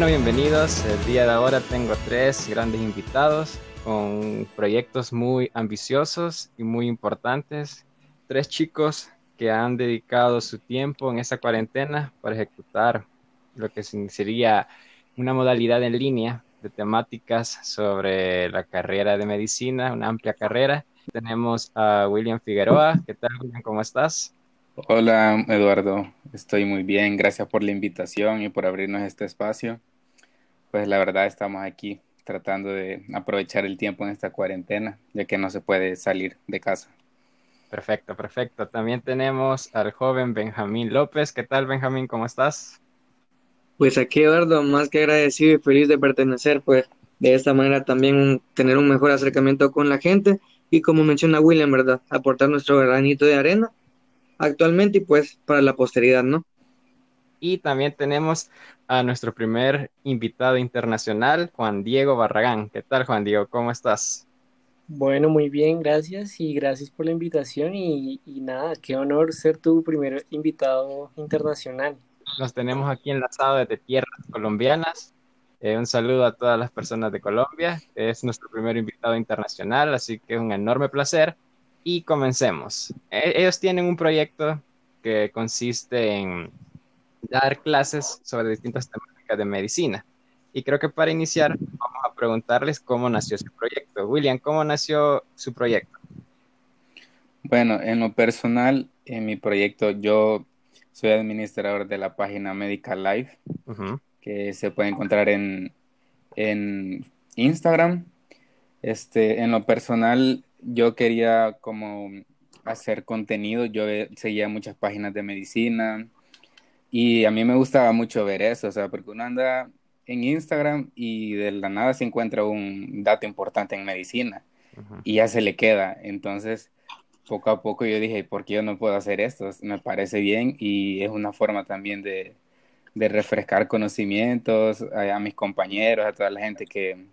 Bueno, bienvenidos. El día de ahora tengo tres grandes invitados con proyectos muy ambiciosos y muy importantes. Tres chicos que han dedicado su tiempo en esta cuarentena para ejecutar lo que sería una modalidad en línea de temáticas sobre la carrera de medicina, una amplia carrera. Tenemos a William Figueroa. ¿Qué tal, William? ¿Cómo estás? Hola, Eduardo. Estoy muy bien. Gracias por la invitación y por abrirnos este espacio. Pues la verdad estamos aquí tratando de aprovechar el tiempo en esta cuarentena, ya que no se puede salir de casa. Perfecto, perfecto. También tenemos al joven Benjamín López. ¿Qué tal, Benjamín? ¿Cómo estás? Pues aquí, Eduardo, más que agradecido y feliz de pertenecer, pues de esta manera también tener un mejor acercamiento con la gente y como menciona William, ¿verdad? Aportar nuestro granito de arena actualmente y pues para la posteridad, ¿no? Y también tenemos a nuestro primer invitado internacional, Juan Diego Barragán. ¿Qué tal, Juan Diego? ¿Cómo estás? Bueno, muy bien, gracias y gracias por la invitación y, nada, qué honor ser tu primer invitado internacional. Nos tenemos aquí enlazados desde tierras colombianas. Eh, un saludo a todas las personas de Colombia. Es nuestro primer invitado internacional, así que es un enorme placer. Y comencemos. E, ellos tienen un proyecto que consiste en dar clases sobre distintas temáticas de medicina. Y creo que para iniciar vamos a preguntarles cómo nació su proyecto. William, ¿cómo nació su proyecto? Bueno, en lo personal, en mi proyecto yo soy administrador de la página Medical Life, que se puede encontrar en, en Instagram. Este, en lo personal, yo quería como hacer contenido, yo seguía muchas páginas de medicina y a mí me gustaba mucho ver eso, o sea, porque uno anda en Instagram y de la nada se encuentra un dato importante en medicina y ya se le queda. Entonces, poco a poco yo dije, ¿por qué yo no puedo hacer esto? Me parece bien y es una forma también de, refrescar conocimientos a, mis compañeros, a toda la gente que,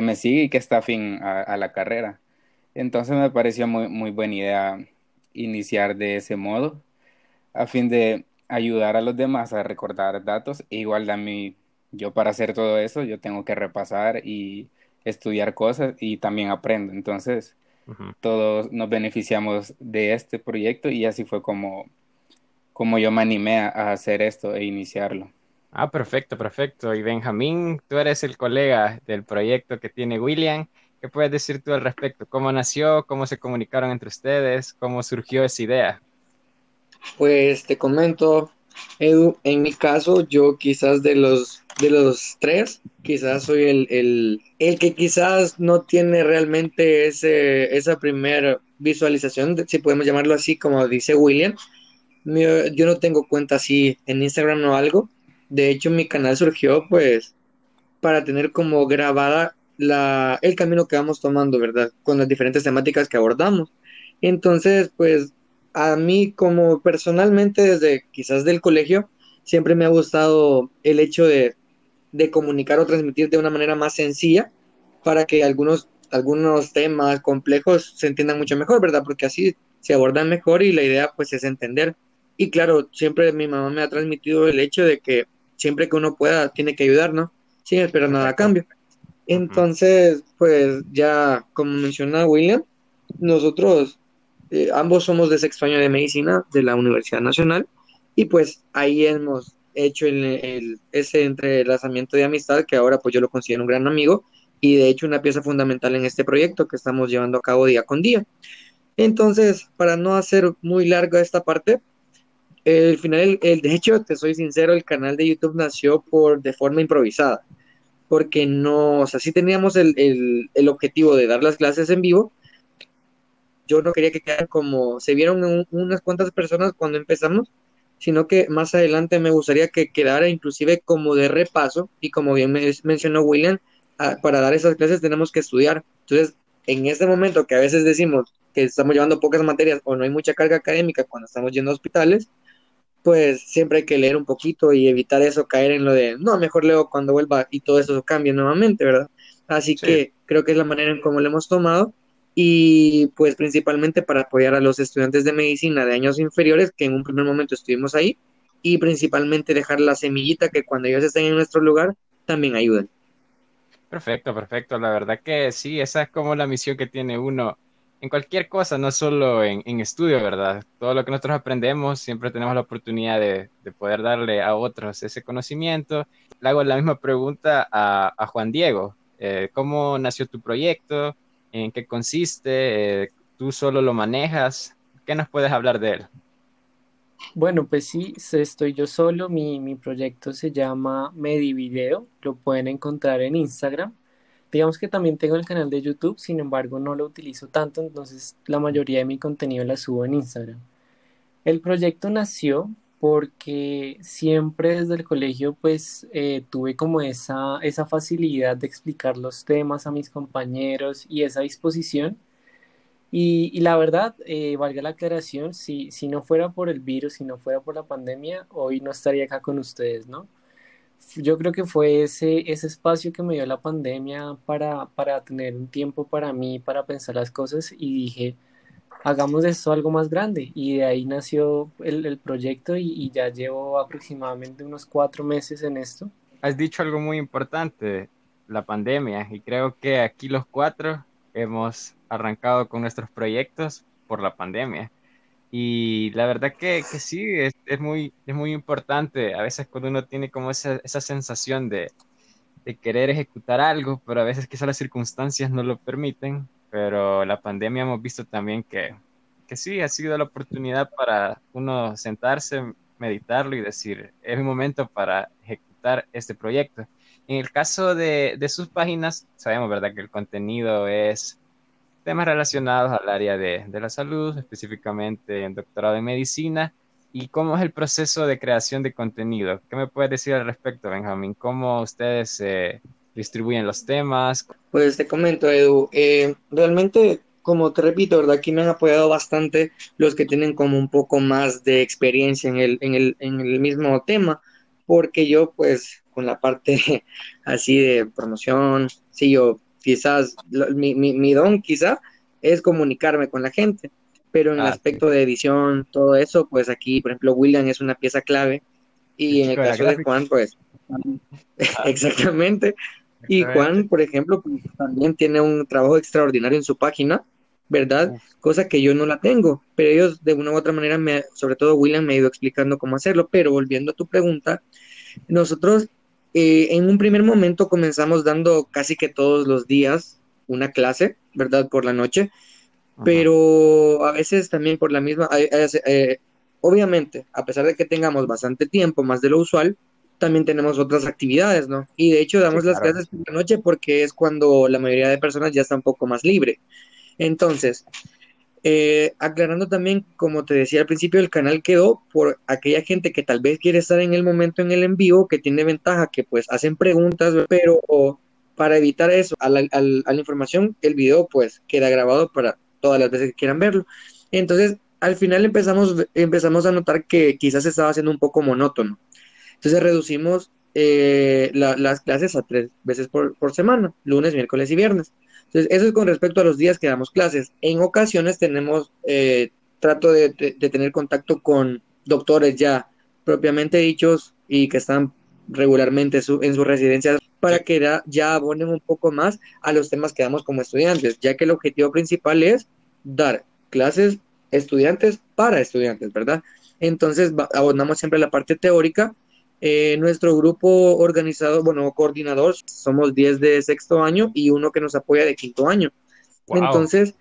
me sigue y que está afín a, a, la carrera. Entonces me pareció muy, muy buena idea iniciar de ese modo a fin de ayudar a los demás a recordar datos e igual a mí yo para hacer todo eso, yo tengo que repasar y estudiar cosas y también aprendo. Entonces, todos nos beneficiamos de este proyecto y así fue como, como yo me animé a, hacer esto e iniciarlo. Ah, perfecto, perfecto. Y Benjamín, tú eres el colega del proyecto que tiene William. ¿Qué puedes decir tú al respecto? ¿Cómo nació? ¿Cómo se comunicaron entre ustedes? ¿Cómo surgió esa idea? Pues te comento, Edu, en mi caso, yo quizás de los, de los tres, quizás soy el, el, que quizás no tiene realmente ese, esa primera visualización, si podemos llamarlo así, como dice William. Yo no tengo cuenta así en Instagram o algo. De hecho, mi canal surgió pues para tener como grabada la, el camino que vamos tomando, ¿verdad? Con las diferentes temáticas que abordamos. Entonces, pues a mí como personalmente desde quizás del colegio, siempre me ha gustado el hecho de, comunicar o transmitir de una manera más sencilla para que algunos, algunos temas complejos se entiendan mucho mejor, ¿verdad? Porque así se abordan mejor y la idea pues es entender. Y claro, siempre mi mamá me ha transmitido el hecho de que siempre que uno pueda tiene que ayudar, ¿no? Sin esperar nada a cambio. Entonces, pues ya como menciona William, nosotros eh, ambos somos de sexto año de medicina de la Universidad Nacional y pues ahí hemos hecho el, ese entrelazamiento de amistad que ahora pues yo lo considero un gran amigo y de hecho una pieza fundamental en este proyecto que estamos llevando a cabo día con día. Entonces, para no hacer muy larga esta parte, el final, el, de hecho, te soy sincero, el canal de YouTube nació por de forma improvisada, porque no, o sea, sí teníamos el, el, el objetivo de dar las clases en vivo, yo no quería que quedaran como se vieron unas cuantas personas cuando empezamos, sino que más adelante me gustaría que quedara inclusive como de repaso y como bien mencionó William, ah, para dar esas clases tenemos que estudiar. Entonces, en este momento que a veces decimos que estamos llevando pocas materias o no hay mucha carga académica cuando estamos yendo a hospitales, pues siempre hay que leer un poquito y evitar eso, caer en lo de, no, mejor leo cuando vuelva y todo eso cambie nuevamente, ¿verdad? Así que creo que es la manera en cómo lo hemos tomado y pues principalmente para apoyar a los estudiantes de medicina de años inferiores que en un primer momento estuvimos ahí y principalmente dejar la semillita que cuando ellos estén en nuestro lugar también ayudan. Perfecto, perfecto. La verdad que sí, esa es como la misión que tiene uno en cualquier cosa, no solo en, estudio, ¿verdad? Todo lo que nosotros aprendemos, siempre tenemos la oportunidad de, poder darle a otros ese conocimiento. Le hago la misma pregunta a, Juan Diego. Eh, ¿Cómo nació tu proyecto? ¿En qué consiste? Eh, ¿Tú solo lo manejas? ¿Qué nos puedes hablar de él? Bueno, pues sí, estoy yo solo. Mi, mi proyecto se llama Medivideo. Lo pueden encontrar en Instagram. Digamos que también tengo el canal de YouTube, sin embargo no lo utilizo tanto, entonces la mayoría de mi contenido la subo en Instagram. El proyecto nació porque siempre desde el colegio pues eh, tuve como esa, esa facilidad de explicar los temas a mis compañeros y esa disposición. Y, la verdad, eh, valga la aclaración, si, si no fuera por el virus, si no fuera por la pandemia, hoy no estaría acá con ustedes, ¿no? yo creo que fue ese, ese espacio que me dio la pandemia para, para tener un tiempo para mí, para pensar las cosas y dije, hagamos de esto algo más grande. Y de ahí nació el, proyecto y, ya llevo aproximadamente unos cuatro meses en esto. Has dicho algo muy importante, la pandemia, y creo que aquí los cuatro hemos arrancado con nuestros proyectos por la pandemia. Y la verdad que, que sí, es, es, muy, es muy importante. A veces cuando uno tiene como esa, esa sensación de, de, querer ejecutar algo, pero a veces quizás las circunstancias no lo permiten. Pero la pandemia hemos visto también que, que sí, ha sido la oportunidad para uno sentarse, meditarlo y decir, es mi momento para ejecutar este proyecto. En el caso de, de sus páginas, sabemos, ¿verdad?, que el contenido es temas relacionados al área de, de, la salud, específicamente en doctorado en medicina. ¿Y cómo es el proceso de creación de contenido? ¿Qué me puedes decir al respecto, Benjamín? ¿Cómo ustedes eh, distribuyen los temas? Pues te comento, Edu. Eh, realmente, como te repito, ¿verdad? Aquí me han apoyado bastante los que tienen como un poco más de experiencia en el, en el, en el mismo tema, porque yo, pues, con la parte así de promoción, sí, yo quizás mi, mi, don quizá es comunicarme con la gente, pero en el ah, aspecto de edición, todo eso, pues aquí, por ejemplo, William es una pieza clave y en el caso de Juan, pues ah. exactamente. Y Juan, por ejemplo, pues, también tiene un trabajo extraordinario en su página, ¿verdad? Cosa que yo no la tengo, pero ellos de una u otra manera, me, sobre todo William me ha ido explicando cómo hacerlo, pero volviendo a tu pregunta, nosotros eh, en un primer momento comenzamos dando casi que todos los días una clase, ¿verdad? Por la noche, pero a veces también por la misma, eh, obviamente, a pesar de que tengamos bastante tiempo, más de lo usual, también tenemos otras actividades, ¿no? Y de hecho damos las clases por la noche porque es cuando la mayoría de personas ya está un poco más libre. Entonces, eh, aclarando también, como te decía al principio, el canal quedó por aquella gente que tal vez quiere estar en el momento en el en vivo, que tiene ventaja, que pues hacen preguntas, pero para evitar eso, a la, información, el video pues queda grabado para todas las veces que quieran verlo. Entonces, al final empezamos, empezamos a notar que quizás estaba siendo un poco monótono. Entonces reducimos eh, las clases a tres veces por semana, lunes, miércoles y viernes. Entonces, eso es con respecto a los días que damos clases. En ocasiones tenemos, eh, trato de, tener contacto con doctores ya propiamente dichos y que están regularmente en sus residencias para que ya, abonen un poco más a los temas que damos como estudiantes, ya que el objetivo principal es dar clases estudiantes para estudiantes, ¿verdad? Entonces abonamos siempre la parte teórica eh, nuestro grupo organizado, bueno, coordinador, somos 10 de sexto año y uno que nos apoya de quinto año. entonces,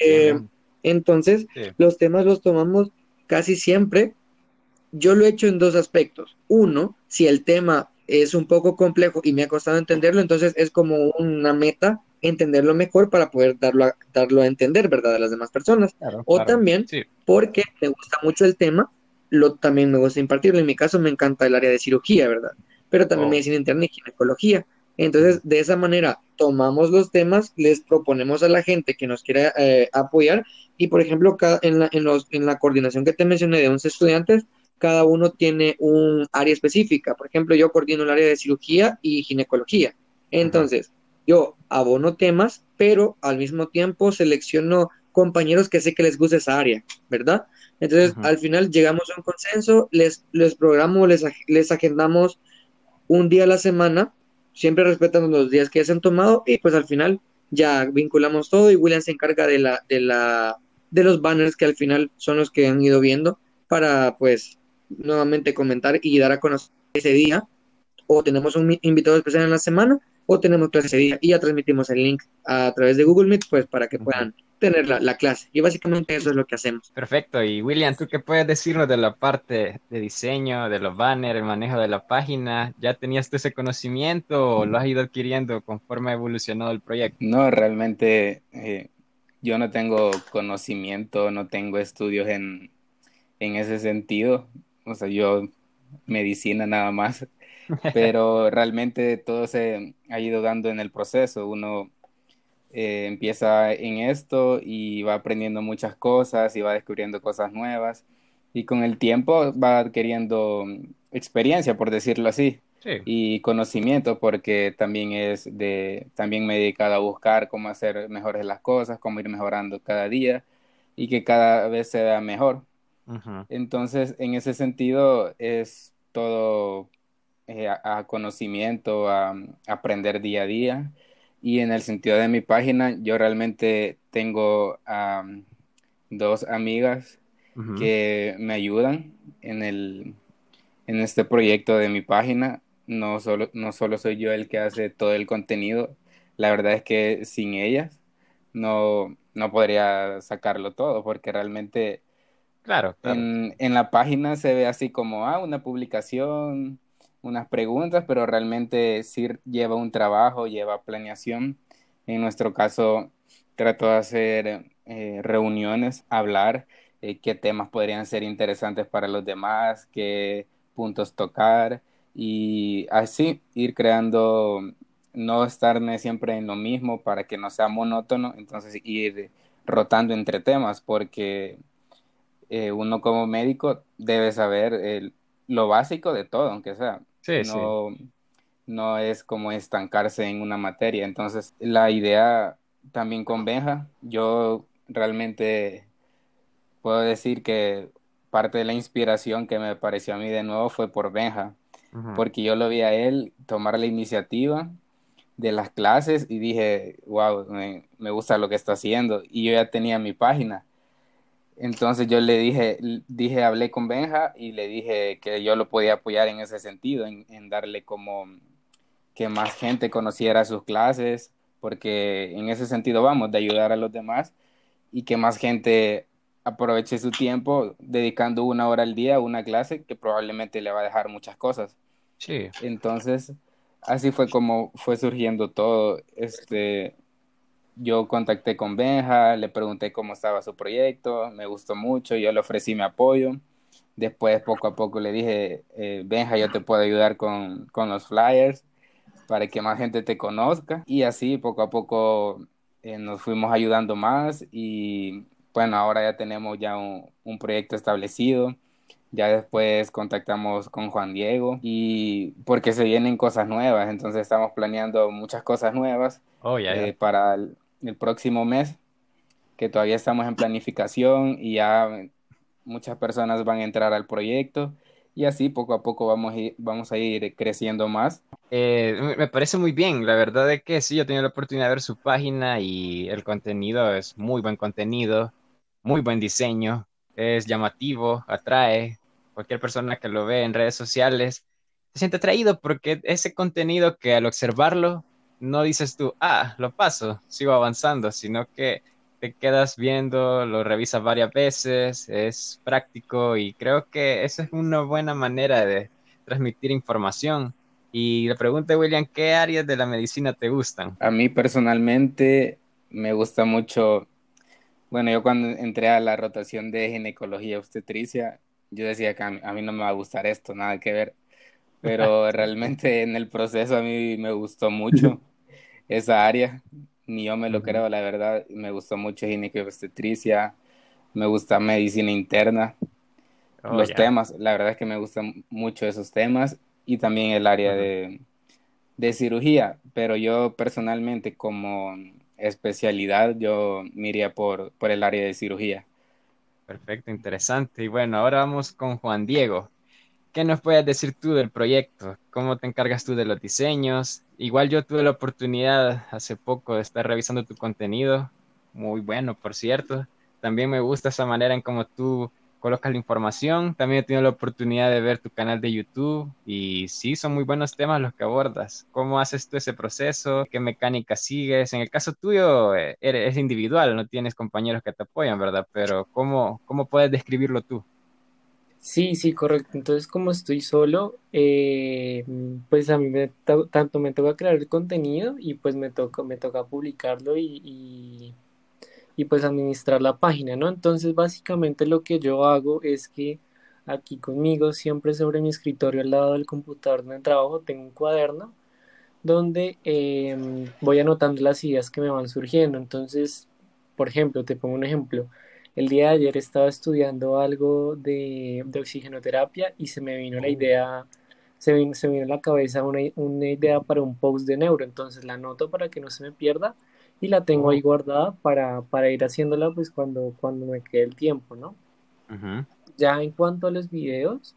eh, entonces los temas los tomamos casi siempre. Yo lo he hecho en dos aspectos. Uno, si el tema es un poco complejo y me ha costado entenderlo, entonces es como una meta entenderlo mejor para poder darlo a, darlo a entender, ¿verdad?, a las demás personas. o también porque me gusta mucho el tema lo, también me gusta impartirlo. En mi caso me encanta el área de cirugía, ¿verdad? Pero también oh. medicina interna y ginecología. Entonces, de esa manera, tomamos los temas, les proponemos a la gente que nos quiera eh, apoyar y, por ejemplo, en, la, en, los, en la coordinación que te mencioné de 11 estudiantes, cada uno tiene un área específica. Por ejemplo, yo coordino el área de cirugía y ginecología. Entonces, yo abono temas, pero al mismo tiempo selecciono compañeros que sé que les gusta esa área, ¿verdad? Entonces, al final llegamos a un consenso, les, les programamos, les, les agendamos un día a la semana siempre respetando los días que se han tomado y pues al final ya vinculamos todo y William se encarga de la, de la, de los banners que al final son los que han ido viendo para pues nuevamente comentar y dar a conocer ese día. O tenemos un invitado especial en la semana o tenemos clase ese día y ya transmitimos el link a través de Google Meet pues para que puedan tener la, clase. Y básicamente eso es lo que hacemos. Perfecto. Y William, ¿tú qué puedes decirnos de la parte de diseño, de los banners, el manejo de la página? ¿Ya tenías tú ese conocimiento o lo has ido adquiriendo conforme ha evolucionado el proyecto? No, realmente eh, yo no tengo conocimiento, no tengo estudios en, en ese sentido. O sea, yo medicina nada más, pero realmente todo se ha ido dando en el proceso. Uno eh, empieza en esto y va aprendiendo muchas cosas y va descubriendo cosas nuevas. Y con el tiempo va adquiriendo experiencia, por decirlo así, y conocimiento, porque también es de, también me he dedicado a buscar cómo hacer mejores las cosas, cómo ir mejorando cada día y que cada vez se vea mejor. Entonces, en ese sentido, es todo eh, a, conocimiento, a aprender día a día y en el sentido de mi página, yo realmente tengo dos amigas que me ayudan en, el, en este proyecto de mi página. No solo, no solo soy yo el que hace todo el contenido, la verdad es que sin ellas no, no podría sacarlo todo, porque realmente claro, En, en, la página se ve así como, ah, una publicación, unas preguntas, pero realmente sí lleva un trabajo, lleva planeación. En nuestro caso, trato de hacer eh, reuniones, hablar eh, qué temas podrían ser interesantes para los demás, qué puntos tocar y así ir creando, no estarme siempre en lo mismo para que no sea monótono, entonces ir rotando entre temas porque eh, uno como médico debe saber lo básico de todo, aunque sea no, no es como estancarse en una materia. Entonces, la idea también con Benja, yo realmente puedo decir que parte de la inspiración que me pareció a mí de nuevo fue por Benja, porque yo lo vi a él tomar la iniciativa de las clases y dije, wow, me, me, gusta lo que está haciendo. Y yo ya tenía mi página. Entonces yo le dije, dije, hablé con Benja y le dije que yo lo podía apoyar en ese sentido, en, darle como que más gente conociera sus clases, porque en ese sentido vamos, de ayudar a los demás y que más gente aproveche su tiempo dedicando una hora al día a una clase que probablemente le va a dejar muchas cosas. Sí. Entonces, así fue como fue surgiendo todo. Este, yo contacté con Benja, le pregunté cómo estaba su proyecto, me gustó mucho, yo le ofrecí mi apoyo. Después, poco a poco, le dije, eh, Benja, yo te puedo ayudar con, los flyers para que más gente te conozca. Y así, poco a poco, eh, nos fuimos ayudando más y bueno, ahora ya tenemos ya un, proyecto establecido. Ya después contactamos con Juan Diego y porque se vienen cosas nuevas, entonces estamos planeando muchas cosas nuevas oh, eh, para, el, el próximo mes, que todavía estamos en planificación y ya muchas personas van a entrar al proyecto y así poco a poco vamos a ir, vamos a ir creciendo más. Eh, me parece muy bien, la verdad es que sí, yo he tenido la oportunidad de ver su página y el contenido es muy buen contenido, muy buen diseño, es llamativo, atrae. Cualquier persona que lo ve en redes sociales se siente atraído porque ese contenido que al observarlo no dices tú, ah, lo paso, sigo avanzando, sino que te quedas viendo, lo revisas varias veces, es práctico y creo que esa es una buena manera de transmitir información. Y le pregunto, William, ¿qué áreas de la medicina te gustan? A mí personalmente me gusta mucho, bueno, yo cuando entré a la rotación de ginecología obstetricia, yo decía que a mí, a mí no me va a gustar esto, nada que ver pero realmente en el proceso a mí me gustó mucho esa área, ni yo me lo creo, la verdad, me gustó mucho obstetricia, me gusta medicina interna, oh, los temas, la verdad es que me gustan mucho esos temas y también el área de, de cirugía, pero yo personalmente como especialidad yo me iría por, por el área de cirugía. Perfecto, interesante. Y bueno, ahora vamos con Juan Diego. ¿Qué nos puedes decir tú del proyecto? ¿Cómo te encargas tú de los diseños? Igual yo tuve la oportunidad hace poco de estar revisando tu contenido, muy bueno, por cierto. También me gusta esa manera en cómo tú colocas la información. También he tenido la oportunidad de ver tu canal de YouTube y sí, son muy buenos temas los que abordas. ¿Cómo haces tú ese proceso? ¿Qué mecánica sigues? En el caso tuyo eh, es individual, no tienes compañeros que te apoyan, ¿verdad? Pero ¿cómo, cómo puedes describirlo tú? Sí, sí, correcto. Entonces, como estoy solo, eh, pues a mí me tanto me toca crear el contenido y pues me toca, me toca publicarlo y, y, pues administrar la página, ¿no? Entonces, básicamente lo que yo hago es que aquí conmigo, siempre sobre mi escritorio al lado del computador donde trabajo, tengo un cuaderno donde em, voy anotando las ideas que me van surgiendo. Entonces, por ejemplo, te pongo un ejemplo el día de ayer estaba estudiando algo de, oxigenoterapia y se me vino la idea, se, vino, se vino a la cabeza una, idea para un post de neuro, entonces la anoto para que no se me pierda y la tengo ahí guardada para, para ir haciéndola pues cuando, cuando me quede el tiempo, ¿no? Ya en cuanto a los videos,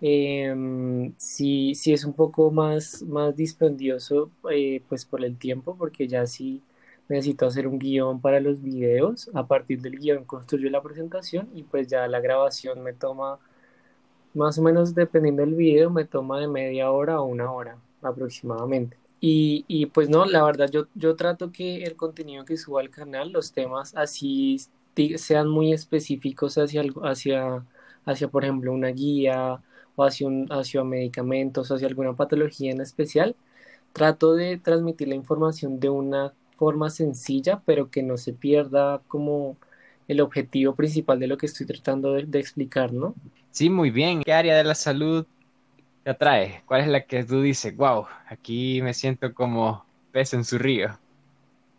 eh, sí, sí es un poco más, más dispendioso eh, pues por el tiempo, porque ya sí necesito hacer un guion para los videos, a partir del guion construyo la presentación y pues ya la grabación me toma, más o menos dependiendo del video, me toma de media hora a una hora aproximadamente. Y, y pues no, la verdad yo, yo trato que el contenido que suba al canal, los temas así sean muy específicos hacia, hacia, hacia por ejemplo, una guía o hacia, un, hacia medicamentos, hacia alguna patología en especial, trato de transmitir la información de una forma sencilla, pero que no se pierda como el objetivo principal de lo que estoy tratando de, explicar, ¿no? Sí, muy bien. ¿Qué área de la salud te atrae? ¿Cuál es la que tú dices, wow, aquí me siento como pez en su río?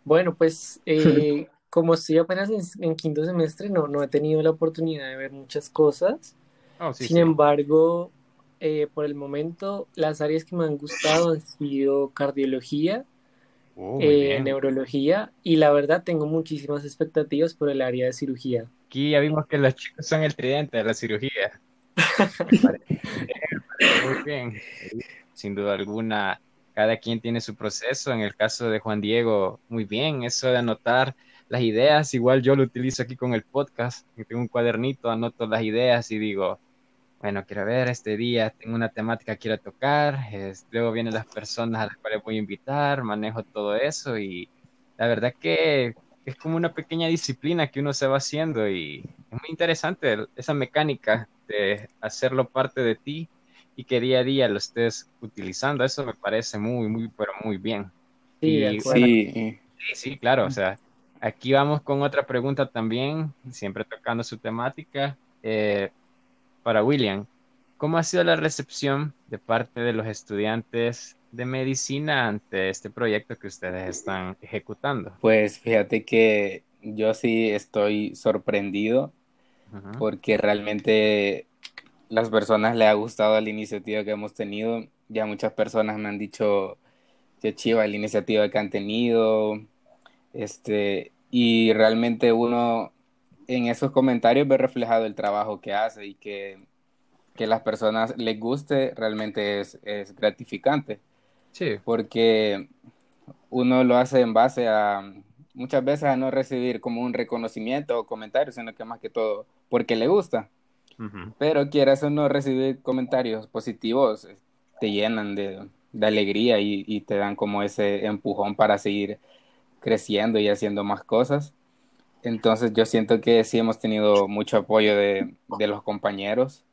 Bueno, pues eh, como estoy apenas en, quinto semestre, no, no he tenido la oportunidad de ver muchas cosas. Oh, Sin embargo, eh, por el momento, las áreas que me han gustado han sido cardiología, Oh, eh, neurología y la verdad tengo muchísimas expectativas por el área de cirugía. Aquí ya vimos que los chicos son el tridente de la cirugía. Muy bien. Sin duda alguna, cada quien tiene su proceso. En el caso de Juan Diego, muy bien, eso de anotar las ideas, igual yo lo utilizo aquí con el podcast. Tengo un cuadernito, anoto las ideas y digo, bueno, quiero ver, este día tengo una temática que quiero tocar, luego vienen las personas a las cuales voy a invitar, manejo todo eso y la verdad que es como una pequeña disciplina que uno se va haciendo y es muy interesante esa mecánica de hacerlo parte de ti y que día a día lo estés utilizando. Eso me parece muy, muy, pero muy bien. Sí, sí. sí, claro. O sea, aquí vamos con otra pregunta también, siempre tocando su temática. Eh, para William, ¿cómo ha sido la recepción de parte de los estudiantes de medicina ante este proyecto que ustedes están ejecutando? Pues fíjate que yo sí estoy sorprendido porque realmente las personas le ha gustado la iniciativa que hemos tenido. Ya muchas personas me han dicho que chiva la iniciativa que han tenido. Este, y realmente uno en esos comentarios ve reflejado el trabajo que hace y que, que las personas les guste realmente es, es gratificante. Sí. Porque uno lo hace en base a muchas veces a no recibir como un reconocimiento o comentario, sino que más que todo porque le gusta. Pero quieras o no recibir comentarios positivos, te llenan de, de alegría y, y, te dan como ese empujón para seguir creciendo y haciendo más cosas. Entonces yo siento que sí hemos tenido mucho apoyo de, los compañeros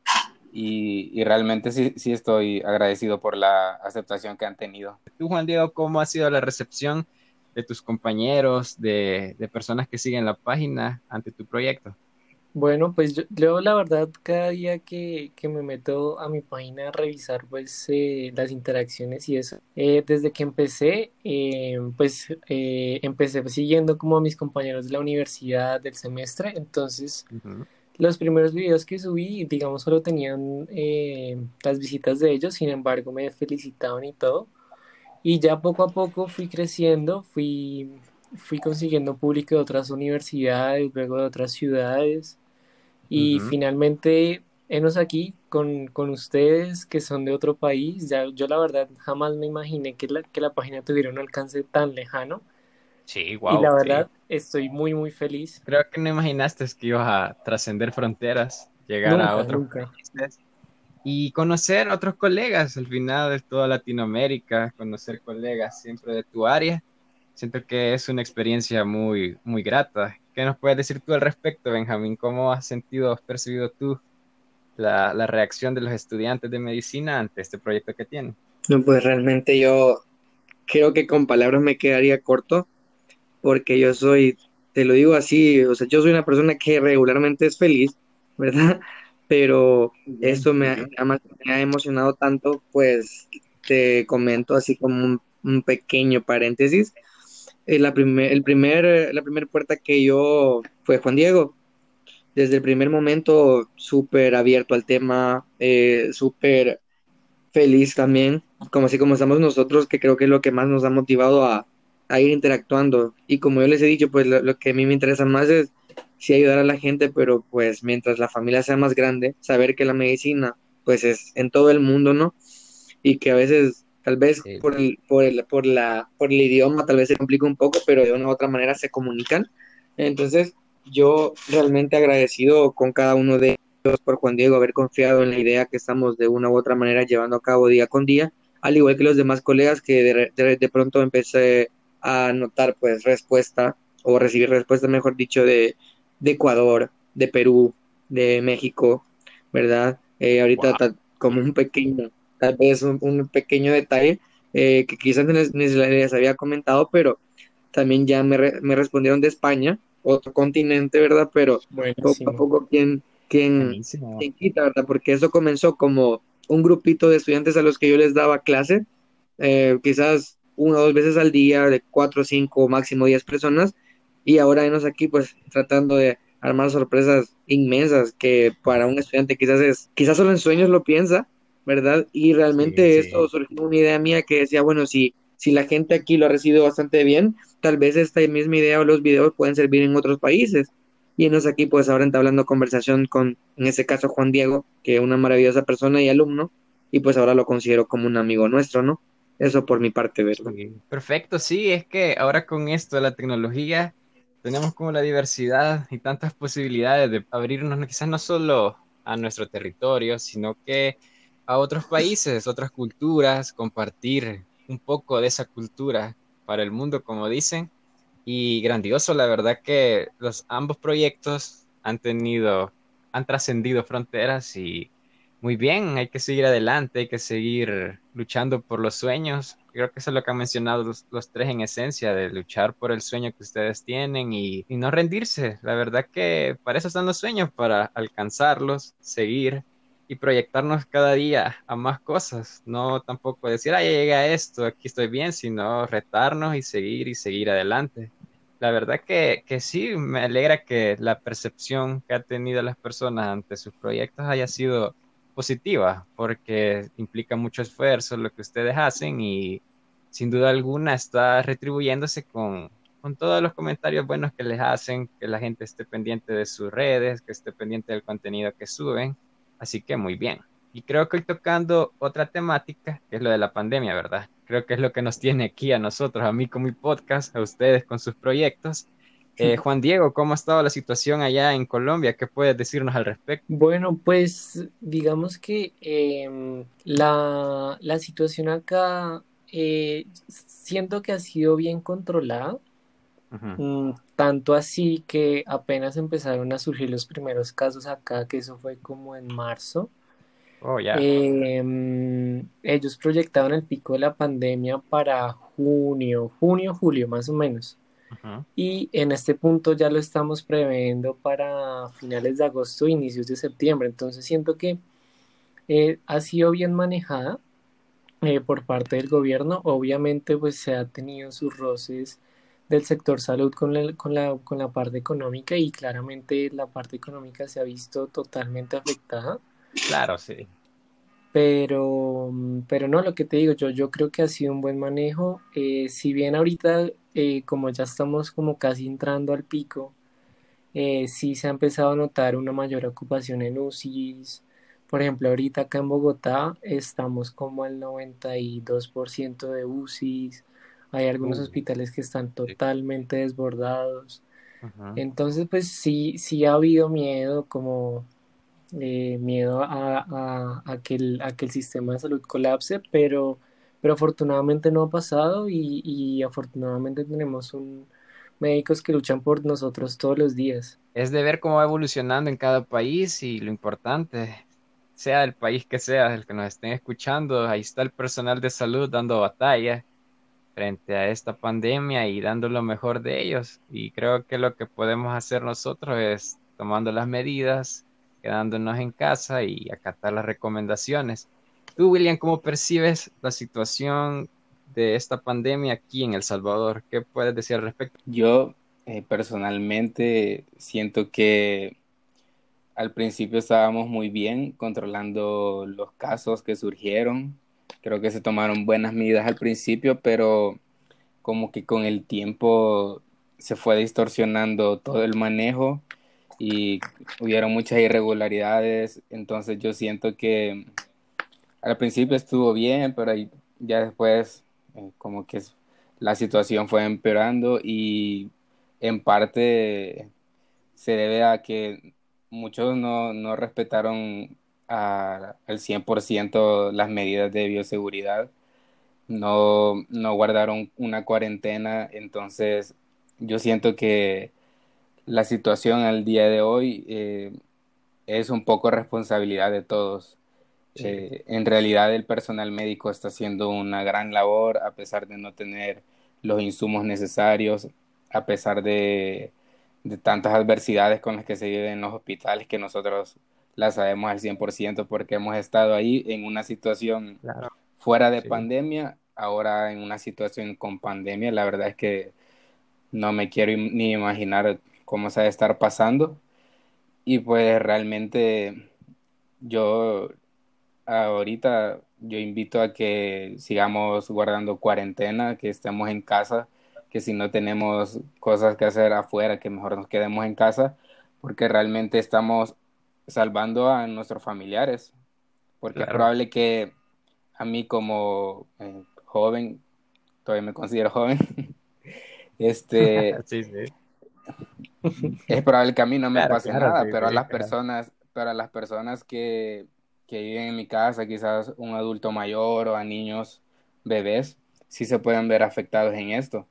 y, realmente sí, sí, estoy agradecido por la aceptación que han tenido. Tú, Juan Diego, ¿cómo ha sido la recepción de tus compañeros, de, de personas que siguen la página ante tu proyecto? Bueno, pues yo, la verdad cada día que, me meto a mi página a revisar pues eh, las interacciones y eso, eh, desde que empecé, eh, pues empecé siguiendo como a mis compañeros de la universidad del semestre, entonces los primeros videos que subí, digamos, solo tenían las visitas de ellos, sin embargo me felicitaban y todo, y ya poco a poco fui creciendo, fui, fui consiguiendo público de otras universidades, luego de otras ciudades, y finalmente, enos aquí, con, con, ustedes que son de otro país. Ya, yo la verdad jamás me imaginé que la, que la página tuviera un alcance tan lejano. Sí, wow. Y la verdad estoy muy, muy feliz. Creo que no imaginaste que ibas a trascender fronteras, llegar a otros países y conocer otros colegas al final de toda Latinoamérica, conocer colegas siempre de tu área. Siento que es una experiencia muy, muy grata. ¿Qué nos puedes decir tú al respecto, Benjamín? ¿Cómo has sentido, has percibido tú la, la reacción de los estudiantes de medicina ante este proyecto que tienen? No, pues realmente yo creo que con palabras me quedaría corto, porque yo soy, te lo digo así, o sea, yo soy una persona que regularmente es feliz, ¿verdad? Pero esto me ha, me ha emocionado tanto, pues te comento así como un, un pequeño paréntesis. Eh, la, primer, el primer, la primera puerta que yo fue Juan Diego. Desde el primer momento, súper abierto al tema, eh, súper feliz también, como así como estamos nosotros, que creo que es lo que más nos ha motivado a, ir interactuando. Y como yo les he dicho, pues lo, lo, que a mí me interesa más es sí ayudar a la gente, pero pues mientras la familia sea más grande, saber que la medicina pues es en todo el mundo, ¿no? Y que a veces Tal vez por, el, por, el, por, la, por el idioma tal vez se complica un poco, pero de una u otra manera se comunican. Entonces, yo realmente agradecido con cada uno de ellos por Juan Diego haber confiado en la idea que estamos de una u otra manera llevando a cabo día con día, al igual que los demás colegas que de, de, de pronto empecé a notar pues respuesta o recibir respuesta, mejor dicho, de, de Ecuador, de Perú, de México, ¿verdad? Eh, ahorita wow. como un pequeño tal vez un, un pequeño detalle eh, que quizás ni les había comentado, pero también ya me, re, me, respondieron de España, otro continente, ¿verdad? Pero Buenísimo. poco a poco, ¿quién, quién, quién, quita, verdad? Porque eso comenzó como un grupito de estudiantes a los que yo les daba clase, eh, quizás una o dos veces al día, de cuatro, cinco, máximo diez personas, y ahora venos aquí pues tratando de armar sorpresas inmensas que para un estudiante quizás es, quizás solo en sueños lo piensa, ¿verdad? Y realmente sí, esto sí. surgió una idea mía que decía, bueno, si, si la gente aquí lo ha recibido bastante bien, tal vez esta misma idea o los videos pueden servir en otros países. Y nos aquí pues ahora entablando conversación con, en ese caso, Juan Diego, que es una maravillosa persona y alumno, y pues ahora lo considero como un amigo nuestro, ¿no? Eso por mi parte, ¿verdad? Perfecto, sí, es que ahora con esto de la tecnología tenemos como la diversidad y tantas posibilidades de abrirnos quizás no solo a nuestro territorio, sino que a otros países, otras culturas, compartir un poco de esa cultura para el mundo, como dicen. Y grandioso, la verdad que los ambos proyectos han tenido, han trascendido fronteras y muy bien, hay que seguir adelante, hay que seguir luchando por los sueños. Creo que eso es lo que han mencionado los, tres en esencia, de luchar por el sueño que ustedes tienen y, y no rendirse. La verdad que para eso están los sueños, para alcanzarlos, seguir y proyectarnos cada día a más cosas, no tampoco decir, ah, ya esto, aquí estoy bien, sino retarnos y seguir y seguir adelante. La verdad que, que sí, me alegra que la percepción que ha tenido las personas ante sus proyectos haya sido positiva, porque implica mucho esfuerzo lo que ustedes hacen y sin duda alguna está retribuyéndose con, con todos los comentarios buenos que les hacen, que la gente esté pendiente de sus redes, que esté pendiente del contenido que suben Así que muy bien. Y creo que hoy tocando otra temática, que es lo de la pandemia, ¿verdad? Creo que es lo que nos tiene aquí a nosotros, a mí con mi podcast, a ustedes con sus proyectos. Eh, Juan Diego, ¿cómo ha estado la situación allá en Colombia? ¿Qué puedes decirnos al respecto? Bueno, pues digamos que eh, la, la, situación acá eh, siento que ha sido bien controlada. Uh -huh. Tanto así que apenas empezaron a surgir los primeros casos acá, que eso fue como en marzo. Oh, yeah. eh, ellos proyectaban el pico de la pandemia para junio, junio, julio más o menos. Uh -huh. Y en este punto ya lo estamos previendo para finales de agosto, inicios de septiembre. Entonces siento que eh, ha sido bien manejada eh, por parte del gobierno. Obviamente pues se ha tenido sus roces del sector salud con la, con, la, con la parte económica y claramente la parte económica se ha visto totalmente afectada. Claro, sí. Pero, pero no, lo que te digo, yo, yo creo que ha sido un buen manejo. Eh, si bien ahorita, eh, como ya estamos como casi entrando al pico, eh, sí se ha empezado a notar una mayor ocupación en UCIs, Por ejemplo, ahorita acá en Bogotá estamos como al 92% de UCIs, hay algunos hospitales que están totalmente desbordados. Entonces, pues sí, sí ha habido miedo, como eh, miedo a, a, que el, a que el sistema de salud colapse, pero, pero afortunadamente no ha pasado y, y afortunadamente tenemos un, médicos que luchan por nosotros todos los días. Es de ver cómo va evolucionando en cada país y lo importante, sea el país que sea, el que nos estén escuchando, ahí está el personal de salud dando batalla frente a esta pandemia y dando lo mejor de ellos. Y creo que lo que podemos hacer nosotros es tomando las medidas, quedándonos en casa y acatar las recomendaciones. Tú, William, ¿cómo percibes la situación de esta pandemia aquí en El Salvador? ¿Qué puedes decir al respecto? Yo eh, personalmente siento que al principio estábamos muy bien controlando los casos que surgieron. Creo que se tomaron buenas medidas al principio, pero como que con el tiempo se fue distorsionando todo el manejo y hubieron muchas irregularidades. Entonces yo siento que al principio estuvo bien, pero ya después eh, como que la situación fue empeorando y en parte se debe a que muchos no, no respetaron al 100% las medidas de bioseguridad, no, no guardaron una cuarentena, entonces yo siento que la situación al día de hoy eh, es un poco responsabilidad de todos. Eh, en realidad el personal médico está haciendo una gran labor a pesar de no tener los insumos necesarios, a pesar de, tantas adversidades con las que se viven en los hospitales que nosotros las sabemos al 100% porque hemos estado ahí en una situación fuera de pandemia, ahora en una situación con pandemia, la verdad es que no me quiero ni imaginar cómo se va a estar pasando. Y pues realmente yo ahorita yo invito a que sigamos guardando cuarentena, que estemos en casa, que si no tenemos cosas que hacer afuera, que mejor nos quedemos en casa, porque realmente estamos salvando a nuestros familiares. Porque es probable que a mí como eh, joven, todavía me considero joven, este, es probable que a mí no me pase nada, pero a las personas, para las personas que que viven en mi casa, quizás un adulto mayor o a niños, bebés, sí se pueden ver afectados en esto.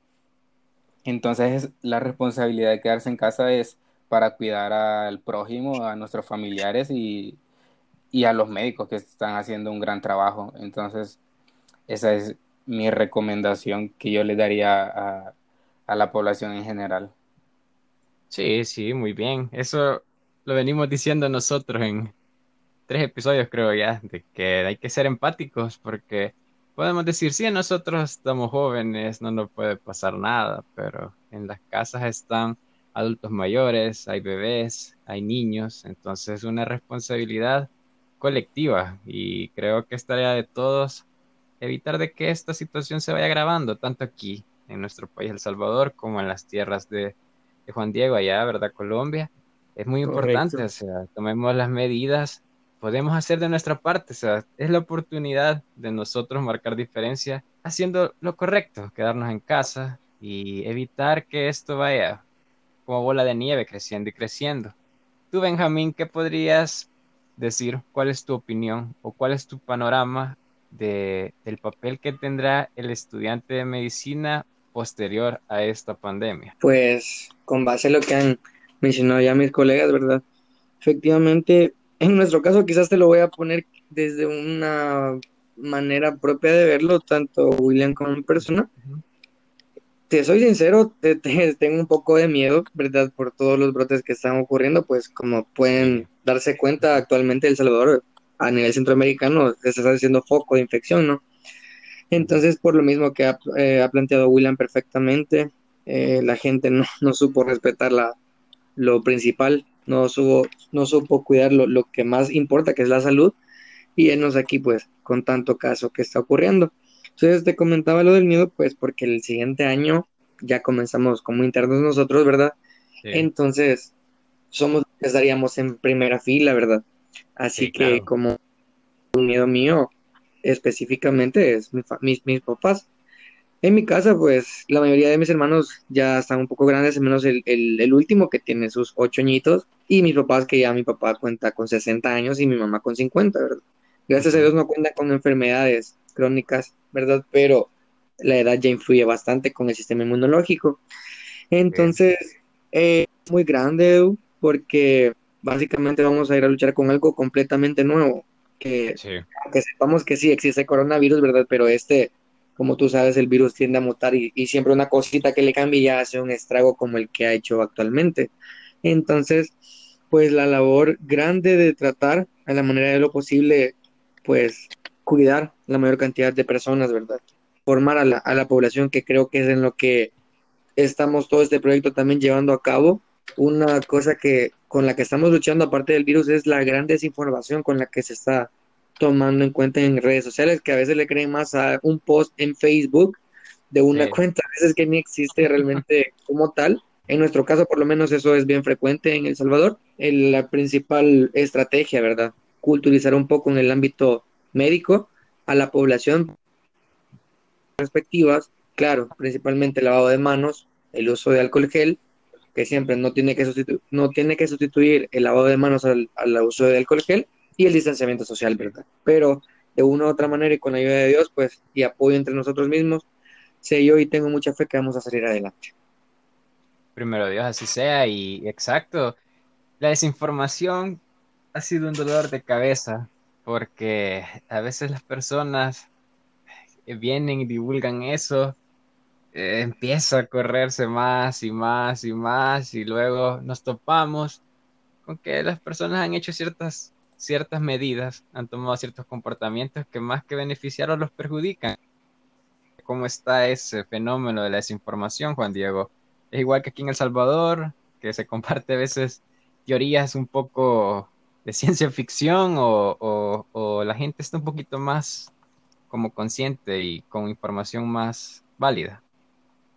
Entonces la responsabilidad de quedarse en casa es para cuidar al prójimo, a nuestros familiares y, a los médicos que están haciendo un gran trabajo. Entonces esa es mi recomendación que yo le daría a, a la población en general. Sí, sí, muy bien. Eso lo venimos diciendo nosotros en, tres episodios creo ya, de que hay que ser empáticos porque podemos decir, sí, nosotros estamos jóvenes, no nos puede pasar nada, pero en las casas están adultos mayores, hay bebés, hay niños, entonces es una responsabilidad colectiva y creo que es tarea de todos evitar de que esta situación se vaya agravando, tanto aquí en nuestro país El Salvador como en las tierras de, Juan Diego allá, ¿verdad? Colombia. Es muy importante, o sea, tomemos las medidas podemos hacer de nuestra parte. O sea, es la oportunidad de nosotros marcar diferencia haciendo lo correcto, quedarnos en casa y evitar que esto vaya como bola de nieve creciendo y creciendo. Tú, Benjamín, ¿qué podrías decir? ¿Cuál es tu opinión o cuál es tu panorama de, del papel que tendrá el estudiante de medicina posterior a esta pandemia? Pues con base a lo que han mencionado ya mis colegas, ¿verdad? Efectivamente, en nuestro caso quizás te lo voy a poner desde una manera propia de verlo, tanto William como mi persona. Te soy sincero, te, tengo un poco de miedo, ¿verdad? Por todos los brotes que están ocurriendo, pues como pueden darse cuenta actualmente El Salvador a nivel centroamericano está haciendo foco de infección, ¿no? Entonces, por lo mismo que ha, eh, planteado William perfectamente, eh, la gente no, supo respetar la, lo principal, no, supo, no supo cuidar lo, que más importa, que es la salud, y enos aquí pues con tanto caso que está ocurriendo. Entonces te comentaba lo del miedo, pues porque el siguiente año ya comenzamos como internos nosotros, ¿verdad? Entonces somos, estaríamos en primera fila, ¿verdad? Así que como un miedo mío específicamente es mis, mis papás. En mi casa, pues la mayoría de mis hermanos ya están un poco grandes, menos el, el, último que tiene sus ocho añitos, y mis papás, que ya mi papá cuenta con 60 años y mi mamá con 50, ¿verdad? Gracias a Dios no cuenta con enfermedades crónicas, ¿verdad? Pero la edad ya influye bastante con el sistema inmunológico. Entonces, es muy grande, porque básicamente vamos a ir a luchar con algo completamente nuevo, que, que sepamos que sí existe coronavirus, ¿verdad? Pero este como tú sabes, el virus tiende a mutar y, siempre una cosita que le cambie ya hace un estrago como el que ha hecho actualmente. Entonces, pues la labor grande de tratar a la manera de lo posible, pues cuidar la mayor cantidad de personas, ¿verdad? Formar a la, a la población, que creo que es en lo que estamos todo este proyecto también llevando a cabo. Una cosa que con la que estamos luchando, aparte del virus, es la gran desinformación con la que se está tomando en cuenta en redes sociales, que a veces le creen más a un post en Facebook de una cuenta, a veces que ni existe realmente como tal. En nuestro caso, por lo menos, eso es bien frecuente en El Salvador. la principal estrategia, ¿verdad? Culturizar un poco en el ámbito médico a la población respectivas, claro, principalmente el lavado de manos, el uso de alcohol gel, que siempre no tiene que, sustituir, no tiene que sustituir el lavado de manos al, al uso de alcohol gel, y el distanciamiento social, ¿verdad? Pero de una u otra manera y con la ayuda de Dios, pues, y apoyo entre nosotros mismos, sé yo y tengo mucha fe que vamos a salir adelante. Primero Dios, así sea, y exacto, la desinformación ha sido un dolor de cabeza, porque a veces las personas vienen y divulgan eso, eh, empieza a correrse más y más y más, y luego nos topamos con que las personas han hecho ciertas ciertas medidas, han tomado ciertos comportamientos que más que beneficiar los perjudican. ¿Cómo está ese fenómeno de la desinformación, Juan Diego? Es igual que aquí en El Salvador, que se comparte a veces teorías un poco de ciencia ficción o, o la gente está un poquito más como consciente y con información más válida.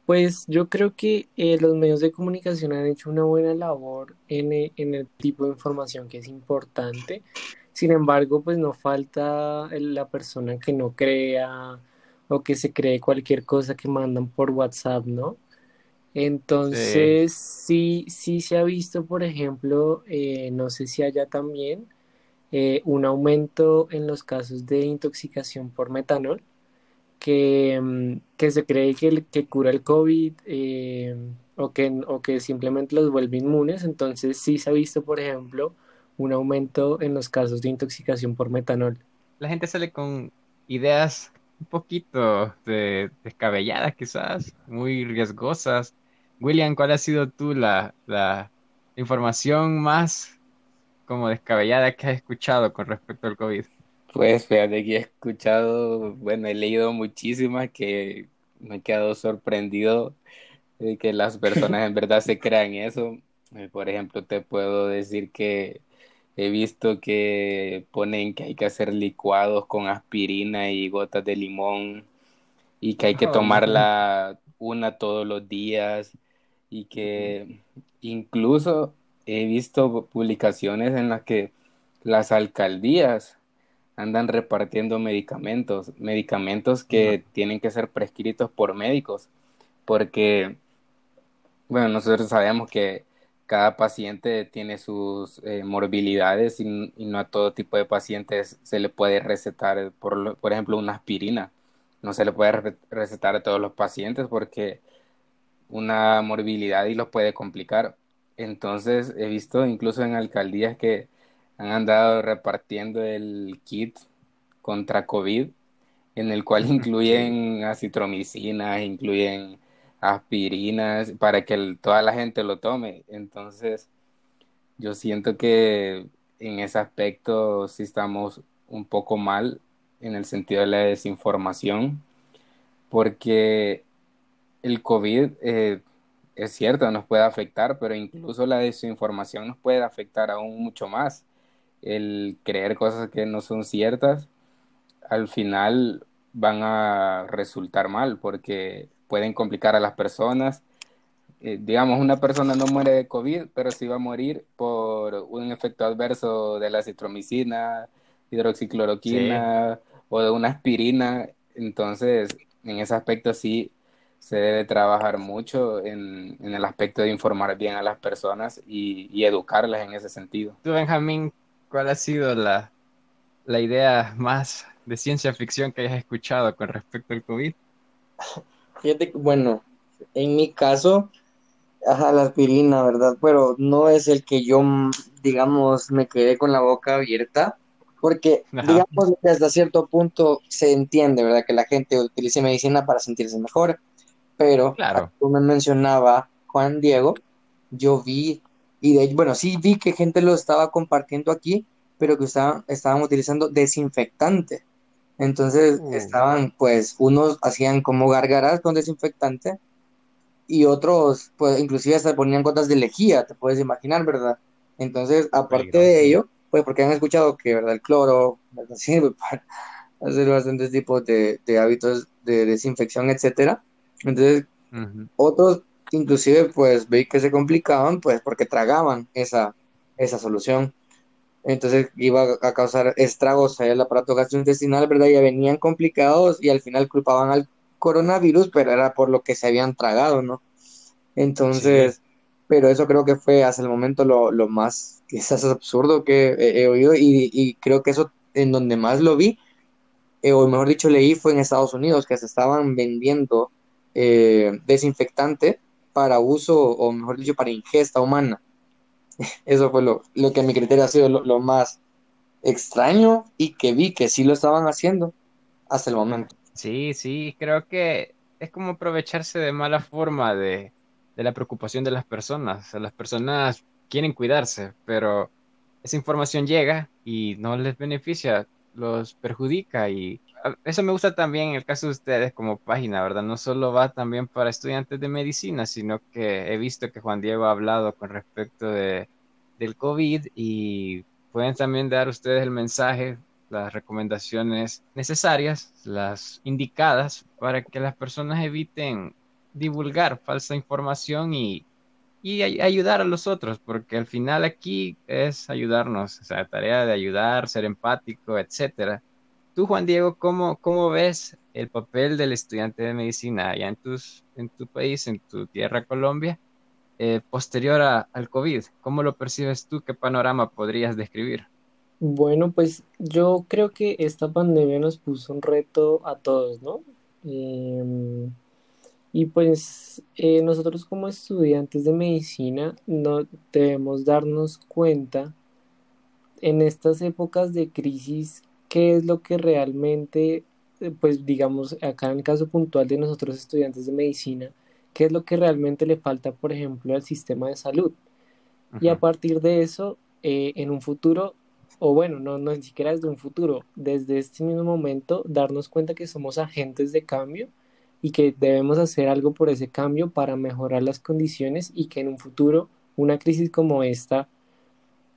Pues yo creo que eh, los medios de comunicación han hecho una buena labor en, e, en, el tipo de información que es importante. Sin embargo, pues no falta la persona que no crea o que se cree cualquier cosa que mandan por WhatsApp, ¿no? Entonces, sí, sí, se ha visto, por ejemplo, eh, no sé si haya también eh, un aumento en los casos de intoxicación por metanol que, mm, que se cree que, que cura el COVID eh, o, que, o que simplemente los vuelve inmunes. Entonces sí se ha visto, por ejemplo, un aumento en los casos de intoxicación por metanol. La gente sale con ideas un poquito de, descabelladas quizás, muy riesgosas. William, ¿cuál ha sido tú la, la información más como descabellada que has escuchado con respecto al COVID? Pues fíjate que he escuchado, bueno, he leído muchísimas que me he quedado sorprendido de que las personas en verdad se crean eso. Eh, por ejemplo, te puedo decir que he visto que ponen que hay que hacer licuados con aspirina y gotas de limón y que hay que oh, tomarla una todos los días y que incluso he visto publicaciones en las que las alcaldías andan repartiendo medicamentos, medicamentos que tienen que ser prescritos por médicos, porque, bueno, nosotros sabemos que cada paciente tiene sus eh, morbilidades y, no a todo tipo de pacientes se le puede recetar, por, por ejemplo, una aspirina. No se le puede recetar a todos los pacientes porque una morbilidad y los puede complicar. Entonces, he visto incluso en alcaldías que han andado repartiendo el kit contra COVID, en el cual incluyen acitromicinas, incluyen aspirinas, para que toda la gente lo tome. Entonces, yo siento que en ese aspecto sí estamos un poco mal en el sentido de la desinformación, porque el COVID eh, es cierto, nos puede afectar, pero incluso la desinformación nos puede afectar aún mucho más. El creer cosas que no son ciertas, al final van a resultar mal porque pueden complicar a las personas. Eh, digamos, una persona no muere de COVID, pero sí va a morir por un efecto adverso de la citromicina, hidroxicloroquina o de una aspirina. Entonces, en ese aspecto sí se debe trabajar mucho en, el aspecto de informar bien a las personas y, educarlas en ese sentido. Tú, Benjamín, ¿cuál ha sido la, la idea más de ciencia ficción que hayas escuchado con respecto al COVID? Fíjate, bueno, en mi caso, ajá, la aspirina, ¿verdad? Pero no es el que yo, digamos, me quedé con la boca abierta, porque, digamos, que hasta cierto punto se entiende, ¿verdad? Que la gente utilice medicina para sentirse mejor, pero, claro. como me mencionaba Juan Diego, yo vi, y de bueno, sí vi que gente lo estaba compartiendo aquí, pero que estaban, estaban utilizando desinfectante. Entonces uh. estaban, pues, unos hacían como gargaras con desinfectante y otros, pues, inclusive se ponían gotas de lejía, te puedes imaginar, ¿verdad? Entonces, aparte de ello, pues, porque han escuchado que, ¿verdad? El cloro sirve para hacer bastantes tipos de, de hábitos de desinfección, etcétera. Entonces, otros inclusive pues veí que se complicaban pues porque tragaban esa, esa solución. Entonces iba a causar estragos en el aparato gastrointestinal, ¿verdad? Ya venían complicados y al final culpaban al coronavirus, pero era por lo que se habían tragado, ¿no? Entonces, pero eso creo que fue hasta el momento lo, lo más quizás absurdo que he, oído y, y, creo que eso en donde más lo vi, eh, o mejor dicho leí, fue en Estados Unidos, que se estaban vendiendo eh, desinfectante para uso, o mejor dicho, para ingesta humana. Eso fue lo, lo que a mi criterio ha sido lo, más extraño y que vi que sí lo estaban haciendo hasta el momento. Sí, sí, creo que es como aprovecharse de mala forma de, de la preocupación de las personas. las personas quieren cuidarse, pero esa información llega y no les beneficia, los perjudica y eso me gusta también en el caso de ustedes como página, ¿verdad? No solo va también para estudiantes de medicina, sino que he visto que Juan Diego ha hablado con respecto de, del COVID y pueden también dar ustedes el mensaje, las recomendaciones necesarias, las indicadas para que las personas eviten divulgar falsa información y, y ayudar a los otros, porque al final aquí es ayudarnos, o sea, tarea de ayudar, ser empático, etcétera Tú, Juan Diego, ¿cómo, cómo ves el papel del estudiante de medicina allá en, tus, en tu país, en tu tierra Colombia, eh, posterior al COVID? ¿Cómo lo percibes tú? ¿Qué panorama podrías describir? Bueno, pues yo creo que esta pandemia nos puso un reto a todos, ¿no? Em, y pues eh, nosotros como estudiantes de medicina no debemos darnos cuenta en estas épocas de crisis qué es lo que realmente, eh, pues digamos, acá en el caso puntual de nosotros estudiantes de medicina, qué es lo que realmente le falta, por ejemplo, al sistema de salud. Y a partir de eso, eh, en un futuro, o bueno, no, no ni siquiera desde un futuro, desde este mismo momento, darnos cuenta que somos agentes de cambio y que debemos hacer algo por ese cambio para mejorar las condiciones y que en un futuro una crisis como esta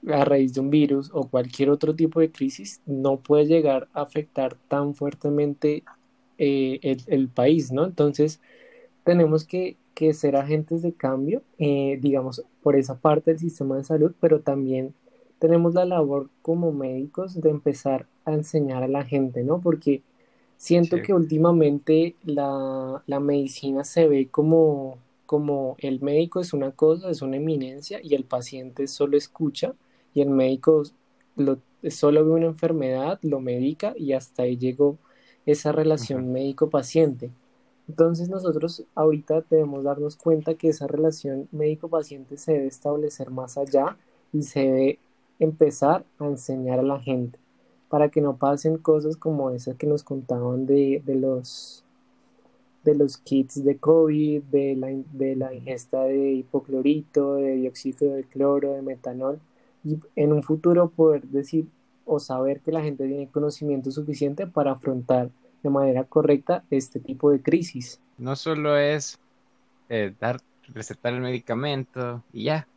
a raíz de un virus o cualquier otro tipo de crisis no puede llegar a afectar tan fuertemente eh, el, país, ¿no? Entonces tenemos que, ser agentes de cambio, eh, digamos, por esa parte del sistema de salud, pero también tenemos la labor como médicos de empezar a enseñar a la gente, ¿no? Porque siento que últimamente la, la medicina se ve como, como el médico es una cosa, es una eminencia y el paciente solo escucha y el médico lo, solo ve una enfermedad, lo medica y hasta ahí llegó esa relación médico-paciente. Entonces nosotros ahorita debemos darnos cuenta que esa relación médico-paciente se debe establecer más allá y se debe empezar a enseñar a la gente para que no pasen cosas como esas que nos contaban de, de los de los kits de COVID, de la, de la ingesta de hipoclorito, de dióxido de cloro, de metanol, y en un futuro poder decir o saber que la gente tiene conocimiento suficiente para afrontar de manera correcta este tipo de crisis. No solo es eh, dar, recetar el medicamento y ya,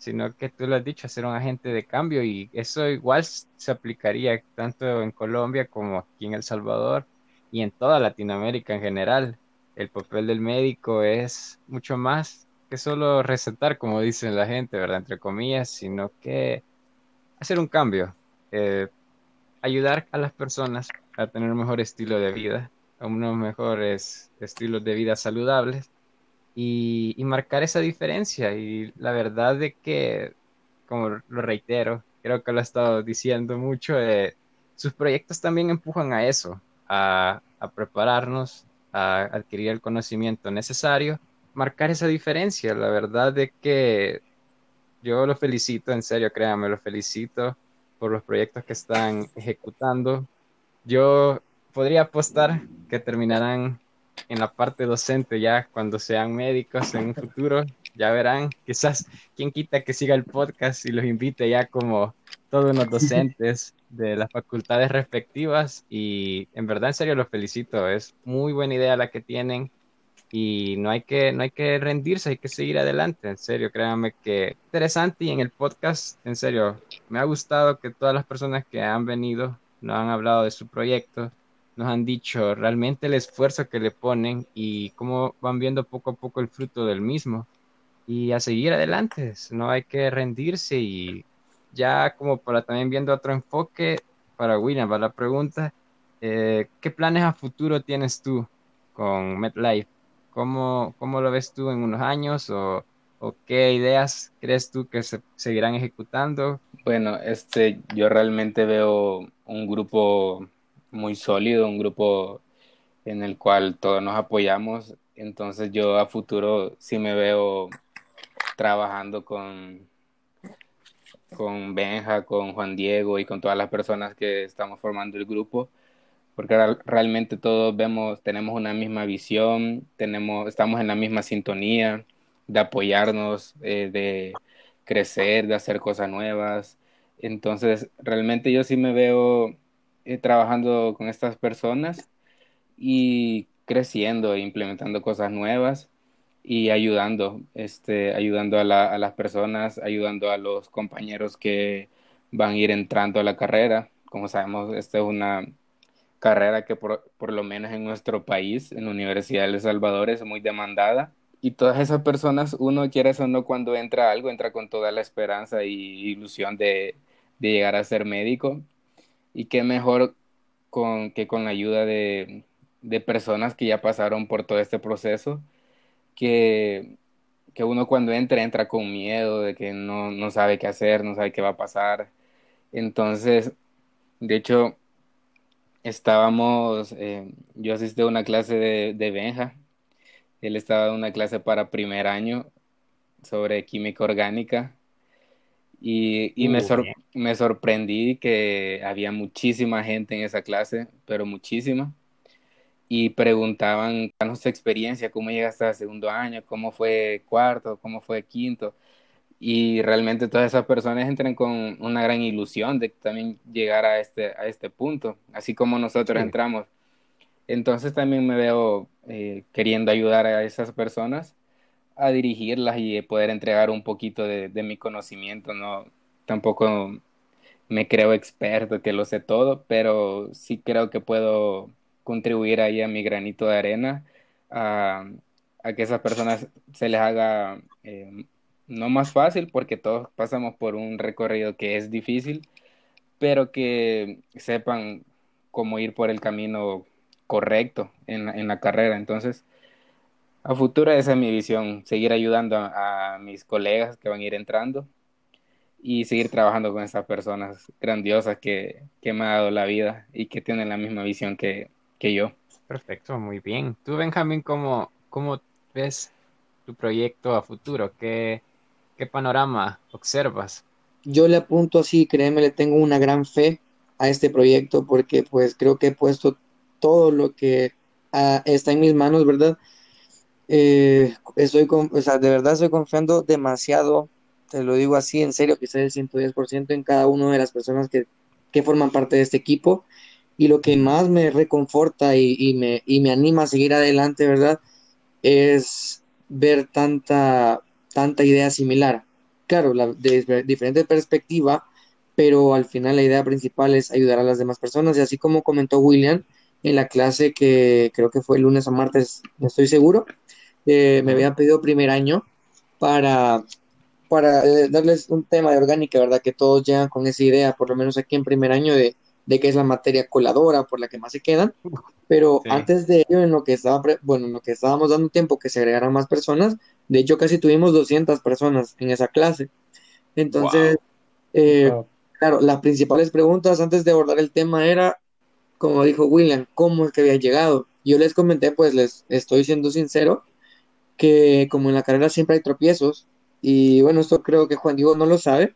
sino que tú lo has dicho, ser un agente de cambio y eso igual se aplicaría tanto en Colombia como aquí en El Salvador y en toda Latinoamérica en general. El papel del médico es mucho más que solo recetar, como dicen la gente, ¿verdad? Entre comillas, sino que hacer un cambio, eh, ayudar a las personas a tener un mejor estilo de vida, a unos mejores estilos de vida saludables y, marcar esa diferencia. Y la verdad de que, como lo reitero, creo que lo he estado diciendo mucho, eh, sus proyectos también empujan a eso, a, a prepararnos, a adquirir el conocimiento necesario, marcar esa diferencia. La verdad de que yo lo felicito, en serio, créanme, lo felicito por los proyectos que están ejecutando. Yo podría apostar que terminarán en la parte docente ya cuando sean médicos en un futuro. Ya verán, quizás quien quita que siga el podcast y los invite ya como todos los docentes de las facultades respectivas. Y en verdad, en serio, los felicito. Es muy buena idea la que tienen y no hay que no hay que rendirse, hay que seguir adelante, en serio, créanme que interesante y en el podcast, en serio, me ha gustado que todas las personas que han venido nos han hablado de su proyecto, nos han dicho realmente el esfuerzo que le ponen y cómo van viendo poco a poco el fruto del mismo. Y a seguir adelante, no hay que rendirse y ya como para también viendo otro enfoque, para William, para la pregunta, eh, ¿qué planes a futuro tienes tú con MedLife? ¿Cómo, ¿Cómo lo ves tú en unos años o, o qué ideas crees tú que se seguirán ejecutando? Bueno, este, yo realmente veo un grupo muy sólido, un grupo en el cual todos nos apoyamos. Entonces yo a futuro sí me veo trabajando con, con Benja, con Juan Diego y con todas las personas que estamos formando el grupo, porque realmente todos vemos, tenemos una misma visión, tenemos, estamos en la misma sintonía de apoyarnos, eh, de crecer, de hacer cosas nuevas. Entonces, realmente yo sí me veo eh, trabajando con estas personas y creciendo e implementando cosas nuevas y ayudando, este, ayudando a, la, a, las personas, ayudando a los compañeros que van a ir entrando a la carrera. Como sabemos, esta es una carrera que por, por lo menos en nuestro país, en la Universidad de El Salvador, es muy demandada. Y todas esas personas, uno quiere eso no cuando entra algo, entra con toda la esperanza y ilusión de, de llegar a ser médico y qué mejor con, que con la ayuda de, de personas que ya pasaron por todo este proceso, que, que uno cuando entra, entra con miedo de que no, no sabe qué hacer, no sabe qué va a pasar. Entonces, de hecho, estábamos, eh, yo asistí a una clase de, de Benja, él estaba en una clase para primer año sobre química orgánica y, y me, me sorprendí que había muchísima gente en esa clase, pero muchísima. Y preguntaban, su experiencia, cómo llegaste al segundo año, cómo fue cuarto, cómo fue quinto. Y realmente todas esas personas entran con una gran ilusión de también llegar a este, a este punto, así como nosotros entramos. Entonces también me veo eh, queriendo ayudar a esas personas a dirigirlas y poder entregar un poquito de, mi conocimiento, no tampoco me creo experto que lo sé todo, pero sí creo que puedo contribuir ahí a mi granito de arena a, que esas personas se les haga eh, no más fácil porque todos pasamos por un recorrido que es difícil, pero que sepan cómo ir por el camino correcto en, en la carrera. Entonces, a futuro esa es mi visión, seguir ayudando a, mis colegas que van a ir entrando y seguir trabajando con esas personas grandiosas que, que me ha dado la vida y que tienen la misma visión que, que yo. Perfecto, muy bien. Tú, Benjamín, ¿cómo, cómo ves tu proyecto a futuro? ¿Qué, ¿Qué panorama observas? Yo le apunto así, créeme, le tengo una gran fe a este proyecto porque pues creo que he puesto todo lo que ah, está en mis manos, ¿verdad? Eh, estoy con, o sea, de verdad estoy confiando demasiado, te lo digo así, en serio, quizás el 110% en cada una de las personas que, que, forman parte de este equipo. Y lo que más me reconforta y, y, me, y me anima a seguir adelante, ¿verdad? Es ver tanta, tanta idea similar. Claro, la, de diferente perspectiva, pero al final la idea principal es ayudar a las demás personas. Y así como comentó William en la clase que creo que fue el lunes o martes, no estoy seguro, me habían pedido primer año, para, para eh, darles un tema de orgánica, ¿verdad? Que todos llegan con esa idea, por lo menos aquí en primer año, de, de que es la materia coladora por la que más se quedan. Pero antes de ello, en lo que estaba, bueno, en lo que estábamos dando tiempo que se agregaran más personas, de hecho casi tuvimos 200 personas en esa clase. Entonces, eh, claro, las principales preguntas antes de abordar el tema era, como dijo William, ¿cómo es que había llegado? Yo les comenté, pues les estoy siendo sincero, que como en la carrera siempre hay tropiezos, y bueno, esto creo que Juan Diego no lo sabe,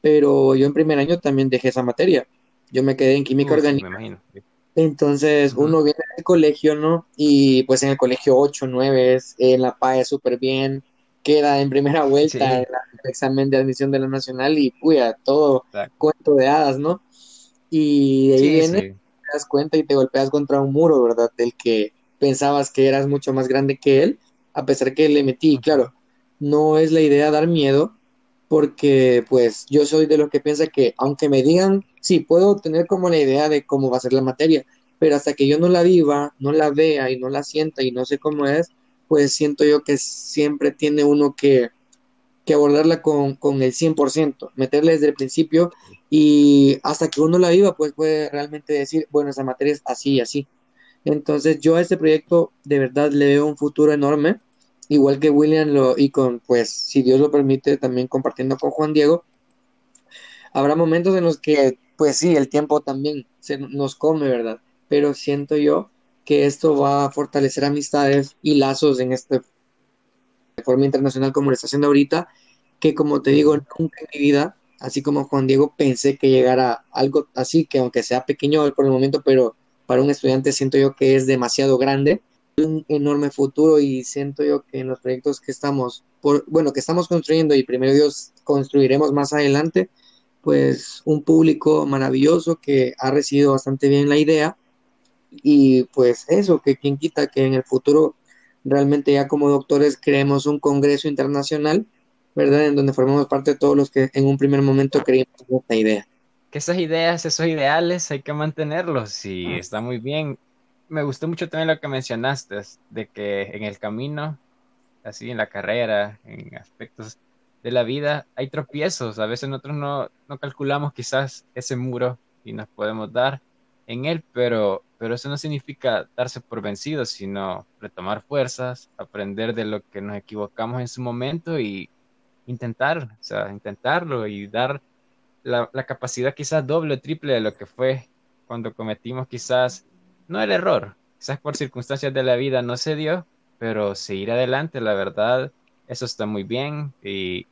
pero yo en primer año también dejé esa materia. Yo me quedé en química orgánica. Entonces, uno viene del colegio, ¿no? Y pues en el colegio 8, 9, en la PAE súper bien, queda en primera vuelta en el examen de admisión de la nacional y, puya, todo cuento de hadas, ¿no? Y de ahí viene, te das cuenta y te golpeas contra un muro, ¿verdad? Del que pensabas que eras mucho más grande que él, a pesar que le metí, claro, no es la idea dar miedo, porque pues yo soy de los que piensa que aunque me digan, sí, puedo tener como la idea de cómo va a ser la materia, pero hasta que yo no la viva, no la vea y no la sienta y no sé cómo es, pues siento yo que siempre tiene uno que, que abordarla con, con el 100%, meterle desde el principio y hasta que uno la viva, pues puede realmente decir, bueno, esa materia es así y así. Entonces yo a este proyecto de verdad le veo un futuro enorme igual que William lo, y con, pues, si Dios lo permite, también compartiendo con Juan Diego, habrá momentos en los que, pues sí, el tiempo también se nos come, ¿verdad? Pero siento yo que esto va a fortalecer amistades y lazos en esta forma internacional como lo está haciendo ahorita, que como te digo, nunca en mi vida, así como Juan Diego, pensé que llegara algo así, que aunque sea pequeño por el momento, pero para un estudiante siento yo que es demasiado grande un enorme futuro y siento yo que en los proyectos que estamos, por, bueno, que estamos construyendo y primero Dios construiremos más adelante, pues un público maravilloso que ha recibido bastante bien la idea y pues eso, que quien quita que en el futuro realmente ya como doctores creemos un congreso internacional, ¿verdad? En donde formamos parte de todos los que en un primer momento creímos esta idea. Que esas ideas, esos ideales hay que mantenerlos y está muy bien me gustó mucho también lo que mencionaste, de que en el camino, así en la carrera, en aspectos de la vida, hay tropiezos. A veces nosotros no, no calculamos quizás ese muro y nos podemos dar en él, pero, pero eso no significa darse por vencido, sino retomar fuerzas, aprender de lo que nos equivocamos en su momento y intentar, o sea, intentarlo y dar la, la capacidad quizás doble o triple de lo que fue cuando cometimos quizás no el error, quizás por circunstancias de la vida no se dio, pero seguir adelante, la verdad, eso está muy bien y,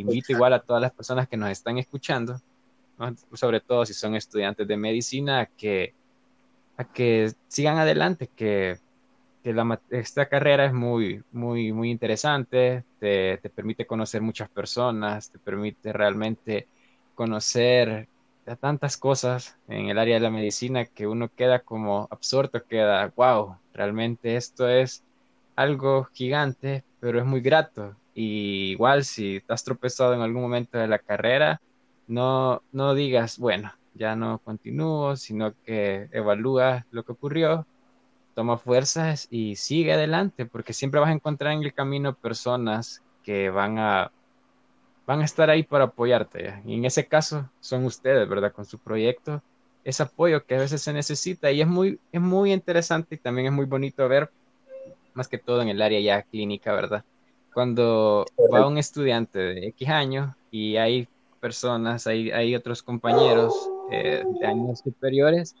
invito igual a todas las personas que nos están escuchando, sobre todo si son estudiantes de medicina, a que, que sigan adelante, que, esta carrera es muy, muy, muy interesante, te, te permite conocer muchas personas, te permite realmente conocer tantas cosas en el área de la medicina que uno queda como absorto, queda, wow, realmente esto es algo gigante, pero es muy grato. Y igual si te has tropezado en algún momento de la carrera, no, no digas, bueno, ya no continúo, sino que evalúa lo que ocurrió, toma fuerzas y sigue adelante, porque siempre vas a encontrar en el camino personas que van a van a estar ahí para apoyarte. Y en ese caso son ustedes, ¿verdad? Con su proyecto, ese apoyo que a veces se necesita y es muy, es muy interesante y también es muy bonito ver, más que todo en el área ya clínica, ¿verdad? Cuando va un estudiante de X años y hay personas, hay, hay otros compañeros eh, de años superiores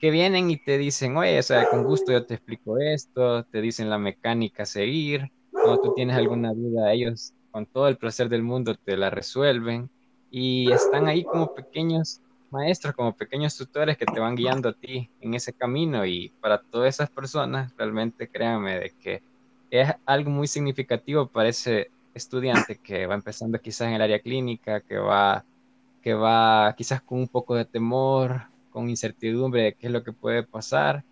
que vienen y te dicen, oye, o sea, con gusto yo te explico esto, te dicen la mecánica a seguir, cuando tú tienes alguna duda, ellos con todo el placer del mundo te la resuelven y están ahí como pequeños maestros, como pequeños tutores que te van guiando a ti en ese camino y para todas esas personas realmente créanme de que es algo muy significativo para ese estudiante que va empezando quizás en el área clínica, que va, que va quizás con un poco de temor, con incertidumbre de qué es lo que puede pasar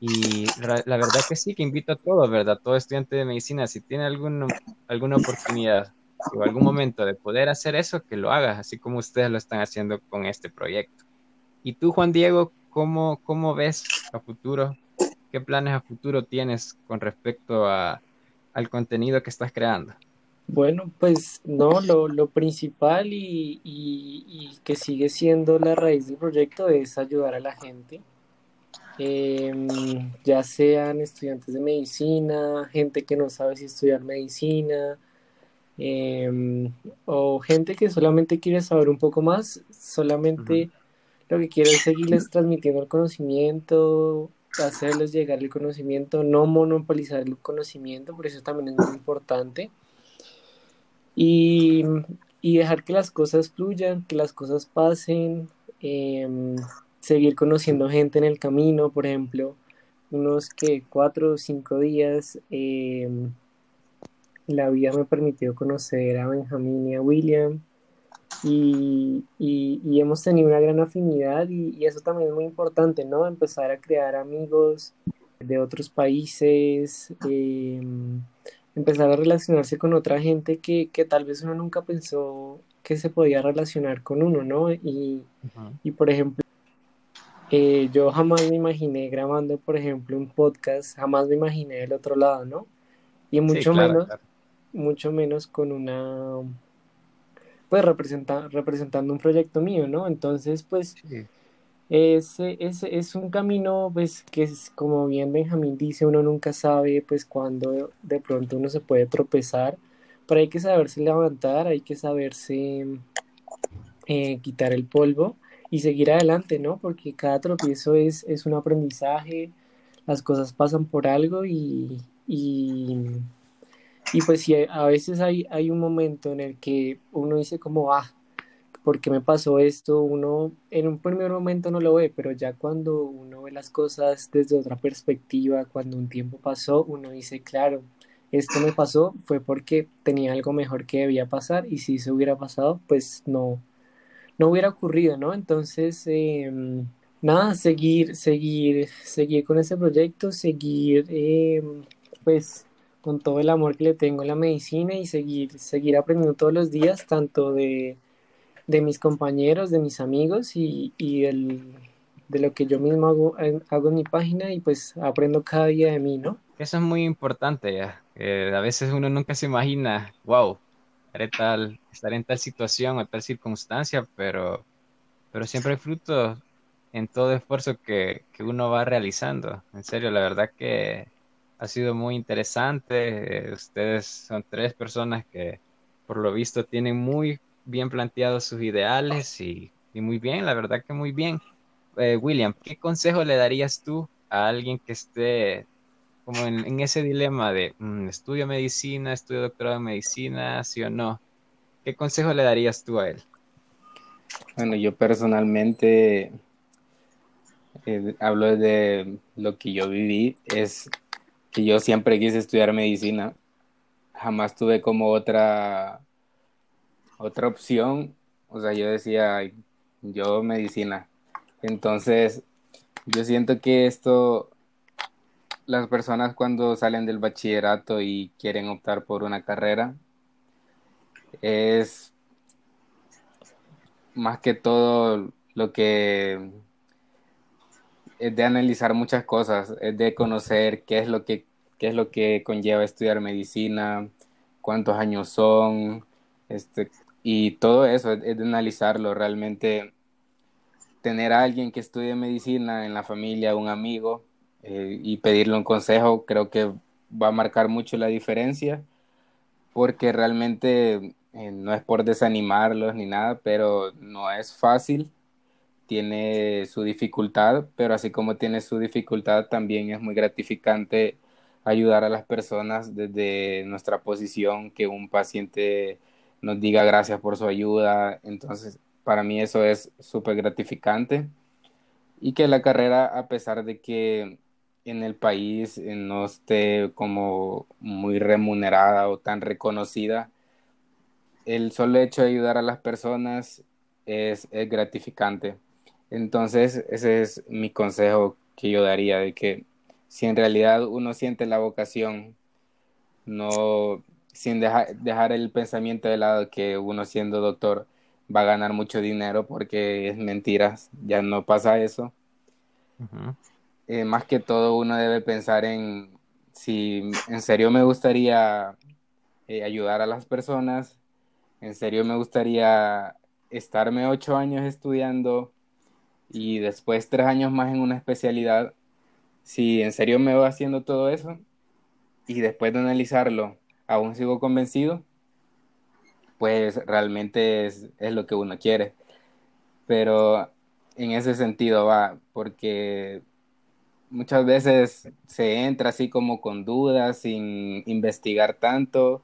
y la verdad que sí, que invito a todos, ¿verdad? Todo estudiante de medicina, si tiene alguna, alguna oportunidad o algún momento de poder hacer eso, que lo hagas, así como ustedes lo están haciendo con este proyecto. Y tú, Juan Diego, ¿cómo, cómo ves a futuro? ¿Qué planes a futuro tienes con respecto a, al contenido que estás creando? Bueno, pues no, lo, lo principal y, y, que sigue siendo la raíz del proyecto es ayudar a la gente, em, ya sean estudiantes de medicina, gente que no sabe si estudiar medicina, em, o gente que solamente quiere saber un poco más, solamente lo que quiero es seguirles transmitiendo el conocimiento, hacerles llegar el conocimiento, no monopolizar el conocimiento, por eso también es muy importante. Y, dejar que las cosas fluyan, que las cosas pasen, em, seguir conociendo gente en el camino, por ejemplo, unos que cuatro o cinco días, em, la vida me permitió conocer a Benjamín y a William. Y, hemos tenido una gran afinidad y, y, eso también es muy importante, ¿no? Empezar a crear amigos de otros países, eh, empezar a relacionarse con otra gente que, que, tal vez uno nunca pensó que se podía relacionar con uno, ¿no? Y, y por ejemplo, eh, yo jamás me imaginé grabando, por ejemplo, un podcast, jamás me imaginé del otro lado, ¿no? Y mucho menos, mucho menos con una, pues representa, representando un proyecto mío, ¿no? Entonces, pues, es, es, es, un camino, pues, que es, como bien Benjamín dice, uno nunca sabe, pues, cuándo de pronto uno se puede tropezar, pero hay que saberse levantar, hay que saberse eh, quitar el polvo y seguir adelante, ¿no? Porque cada tropiezo es, es un aprendizaje, las cosas pasan por algo y, y, y pues si a veces hay, hay un momento en el que uno dice como, ah, ¿por qué me pasó esto? Uno en un primer momento no lo ve, pero ya cuando uno ve las cosas desde otra perspectiva, cuando un tiempo pasó, uno dice, claro, esto me pasó fue porque tenía algo mejor que debía pasar y si eso hubiera pasado, pues no, no hubiera ocurrido, ¿no? Entonces, em, nada, seguir, seguir, seguir con ese proyecto, seguir, em, pues, con todo el amor que le tengo a la medicina y seguir, seguir aprendiendo todos los días, tanto de de mis compañeros, de mis amigos y, y de lo que yo mismo hago, hago en mi página y pues aprendo cada día de mí, ¿no? Eso es muy importante ya. a veces uno nunca se imagina, wow, estaré en tal situación o tal circunstancia, pero, pero siempre hay fruto en todo esfuerzo que, que uno va realizando. En serio, la verdad que ha sido muy interesante. ustedes son tres personas que por lo visto tienen muy bien planteados sus ideales y, muy bien, la verdad que muy bien. Eh, William, ¿qué consejo le darías tú a alguien que esté como en, ese dilema de mm, estudio medicina, estudio doctorado en medicina, sí o no? ¿Qué consejo le darías tú a él? Bueno, yo personalmente eh, hablo de lo que yo viví, es que yo siempre quise estudiar medicina, jamás tuve como otra otra opción, o sea, yo decía, yo medicina. Entonces, yo siento que esto, las personas cuando salen del bachillerato y quieren optar por una carrera, es más que todo lo que es de analizar muchas cosas, es de conocer qué es lo que, qué es lo que conlleva estudiar medicina, cuántos años son, este, y todo eso es, de analizarlo realmente. Tener a alguien que estudie medicina en la familia, un amigo, eh, y pedirle un consejo, creo que va a marcar mucho la diferencia, porque realmente eh, no es por desanimarlos ni nada, pero no es fácil, tiene su dificultad, pero así como tiene su dificultad, también es muy gratificante ayudar a las personas desde nuestra posición que un paciente nos diga gracias por su ayuda. Entonces, para mí eso es súper gratificante. Y que la carrera, a pesar de que en el país eh, no esté como muy remunerada o tan reconocida, el solo hecho de ayudar a las personas es, es gratificante. Entonces, ese es mi consejo que yo daría, de que si en realidad uno siente la vocación, no, sin dejar el pensamiento de lado que uno siendo doctor va a ganar mucho dinero porque es mentiras, ya no pasa eso. Eh, más que todo uno debe pensar en si en serio me gustaría eh, ayudar a las personas. En serio me gustaría estarme ocho años estudiando y después tres años más en una especialidad. Si en serio me voy haciendo todo eso y después de analizarlo aún sigo convencido, pues realmente es, es lo que uno quiere. Pero en ese sentido va, porque muchas veces se entra así como con dudas, sin investigar tanto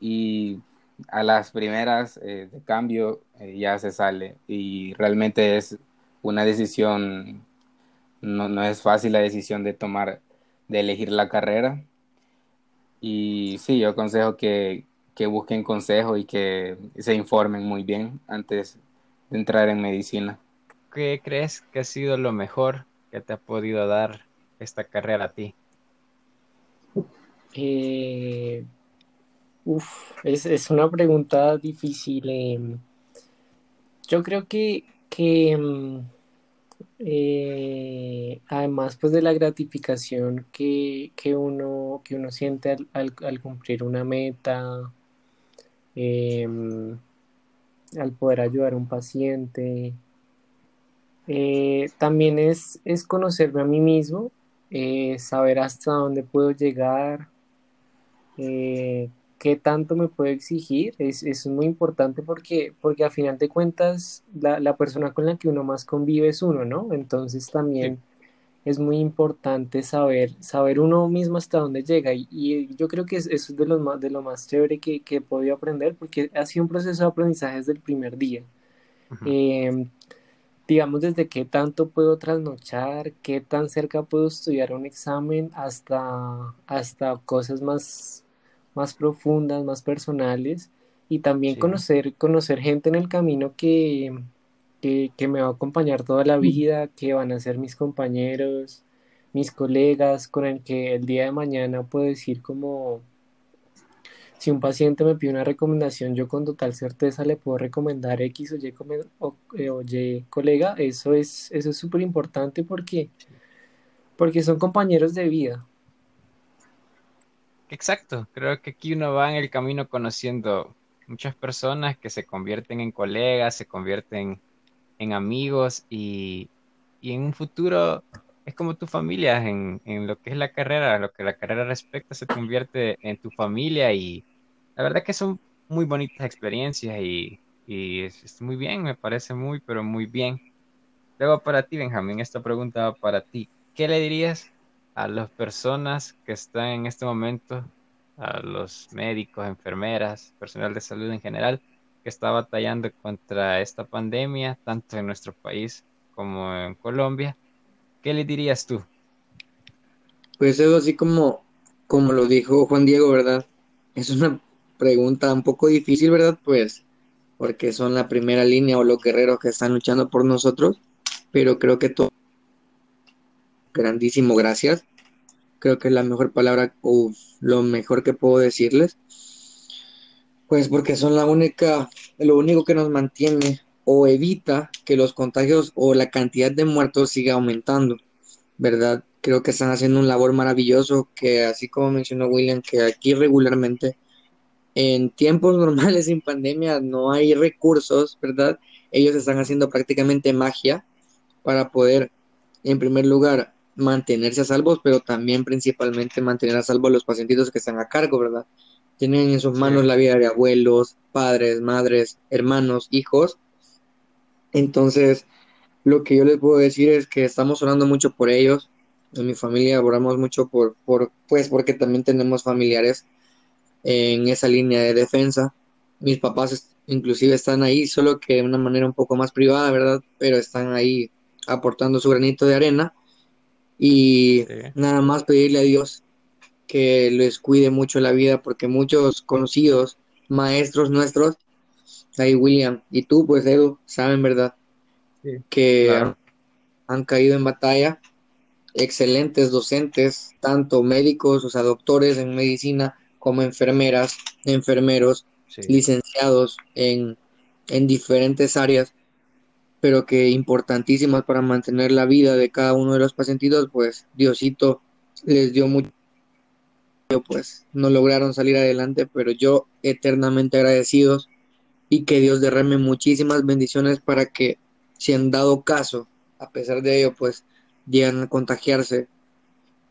y a las primeras eh, de cambio eh, ya se sale y realmente es una decisión, no, no, es fácil la decisión de tomar, de elegir la carrera y sí, yo aconsejo que, que busquen consejo y que se informen muy bien antes de entrar en medicina. ¿Qué crees que ha sido lo mejor que te ha podido dar esta carrera a ti? Eh, es, es una pregunta difícil. Em. yo creo que, que em, eh, además pues de la gratificación que, que, uno, que uno siente al, al, cumplir una meta, em, al poder ayudar a un paciente, eh, también es, es conocerme a mí mismo, eh, saber hasta dónde puedo llegar, qué tanto me puedo exigir, es, es muy importante porque, porque a final de cuentas la, la, persona con la que uno más convive es uno, ¿no? Entonces también es muy importante saber, saber uno mismo hasta dónde llega y, y yo creo que eso es de lo más, de lo más chévere que, que, he podido aprender porque ha sido un proceso de aprendizaje desde el primer día. eh, digamos, desde qué tanto puedo trasnochar, qué tan cerca puedo estudiar un examen, hasta, hasta cosas más, más profundas, más personales y también conocer, conocer gente en el camino que, que, me va a acompañar toda la vida, que van a ser mis compañeros, mis colegas, con el que el día de mañana puedo decir como si un paciente me pide una recomendación, yo con total certeza le puedo recomendar X o Y, eh, o y colega, eso es eso es súper importante porque, porque son compañeros de vida. Exacto, creo que aquí uno va en el camino conociendo muchas personas que se convierten en colegas, se convierten en amigos y, en un futuro es como tu familia, en, lo que es la carrera, lo que la carrera respecta se convierte en tu familia y la verdad que son muy bonitas experiencias y, es, muy bien, me parece muy, pero muy bien. Luego para ti, Benjamín, esta pregunta va para ti. ¿Qué le dirías a las personas que están en este momento, a los médicos, enfermeras, personal de salud en general, que está batallando contra esta pandemia, tanto en nuestro país como en Colombia. ¿Qué le dirías tú? Pues eso así como, como lo dijo Juan Diego, ¿verdad? Es una pregunta un poco difícil, ¿verdad? Pues porque son la primera línea o los guerreros que están luchando por nosotros, pero creo que todo grandísimo gracias. Creo que es la mejor palabra o lo mejor que puedo decirles. Pues porque son la única, lo único que nos mantiene o evita que los contagios o la cantidad de muertos siga aumentando, ¿verdad? Creo que están haciendo un labor maravilloso que así como mencionó William, que aquí regularmente en tiempos normales sin pandemia no hay recursos, ¿verdad? Ellos están haciendo prácticamente magia para poder, en primer lugar, mantenerse a salvo, pero también principalmente mantener a salvo a los pacientitos que están a cargo, ¿verdad? Tienen en sus manos la vida de abuelos, padres, madres, hermanos, hijos. Entonces, lo que yo les puedo decir es que estamos orando mucho por ellos. En mi familia oramos mucho por, por pues porque también tenemos familiares en esa línea de defensa. Mis papás inclusive están ahí, solo que de una manera un poco más privada, ¿verdad? Pero están ahí aportando su granito de arena. Y nada más pedirle a Dios que les cuide mucho la vida porque muchos conocidos, maestros nuestros, ahí William y tú pues Edu, saben verdad que han, caído en batalla, excelentes docentes, tanto médicos, o sea, doctores en medicina como enfermeras, enfermeros, licenciados en, en diferentes áreas pero que importantísimas para mantener la vida de cada uno de los pacientitos, pues Diosito les dio mucho pues no lograron salir adelante, pero yo eternamente agradecidos y que Dios derrame muchísimas bendiciones para que si han dado caso, a pesar de ello, pues llegan a contagiarse,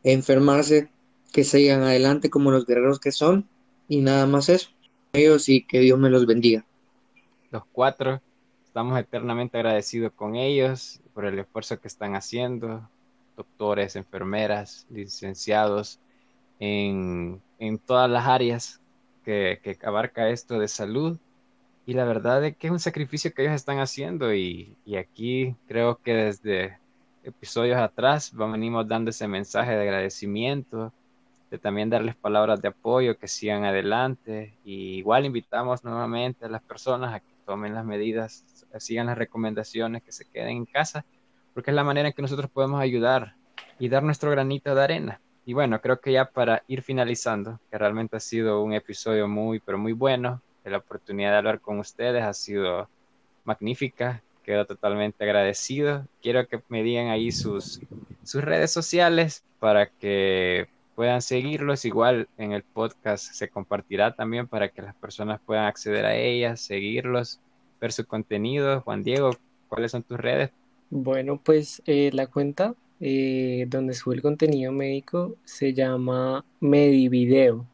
enfermarse, que sigan adelante como los guerreros que son y nada más eso. Ellos y que Dios me los bendiga. Los cuatro, estamos eternamente agradecidos con ellos por el esfuerzo que están haciendo, doctores, enfermeras, licenciados, en, todas las áreas que, que, abarca esto de salud. Y la verdad es que es un sacrificio que ellos están haciendo y, y aquí creo que desde episodios atrás venimos dando ese mensaje de agradecimiento, también darles palabras de apoyo, que sigan adelante. Y igual invitamos nuevamente a las personas a que tomen las medidas, sigan las recomendaciones, que se queden en casa, porque es la manera en que nosotros podemos ayudar y dar nuestro granito de arena. Y bueno, creo que ya para ir finalizando, que realmente ha sido un episodio muy, pero muy bueno, la oportunidad de hablar con ustedes ha sido magnífica, quedo totalmente agradecido. Quiero que me digan ahí sus, sus redes sociales para que puedan seguirlos. Igual en el podcast se compartirá también para que las personas puedan acceder a ellas, seguirlos, ver su contenido. Juan Diego, ¿cuáles son tus redes? Bueno, pues eh, la cuenta eh, donde sube el contenido médico se llama Medivideo.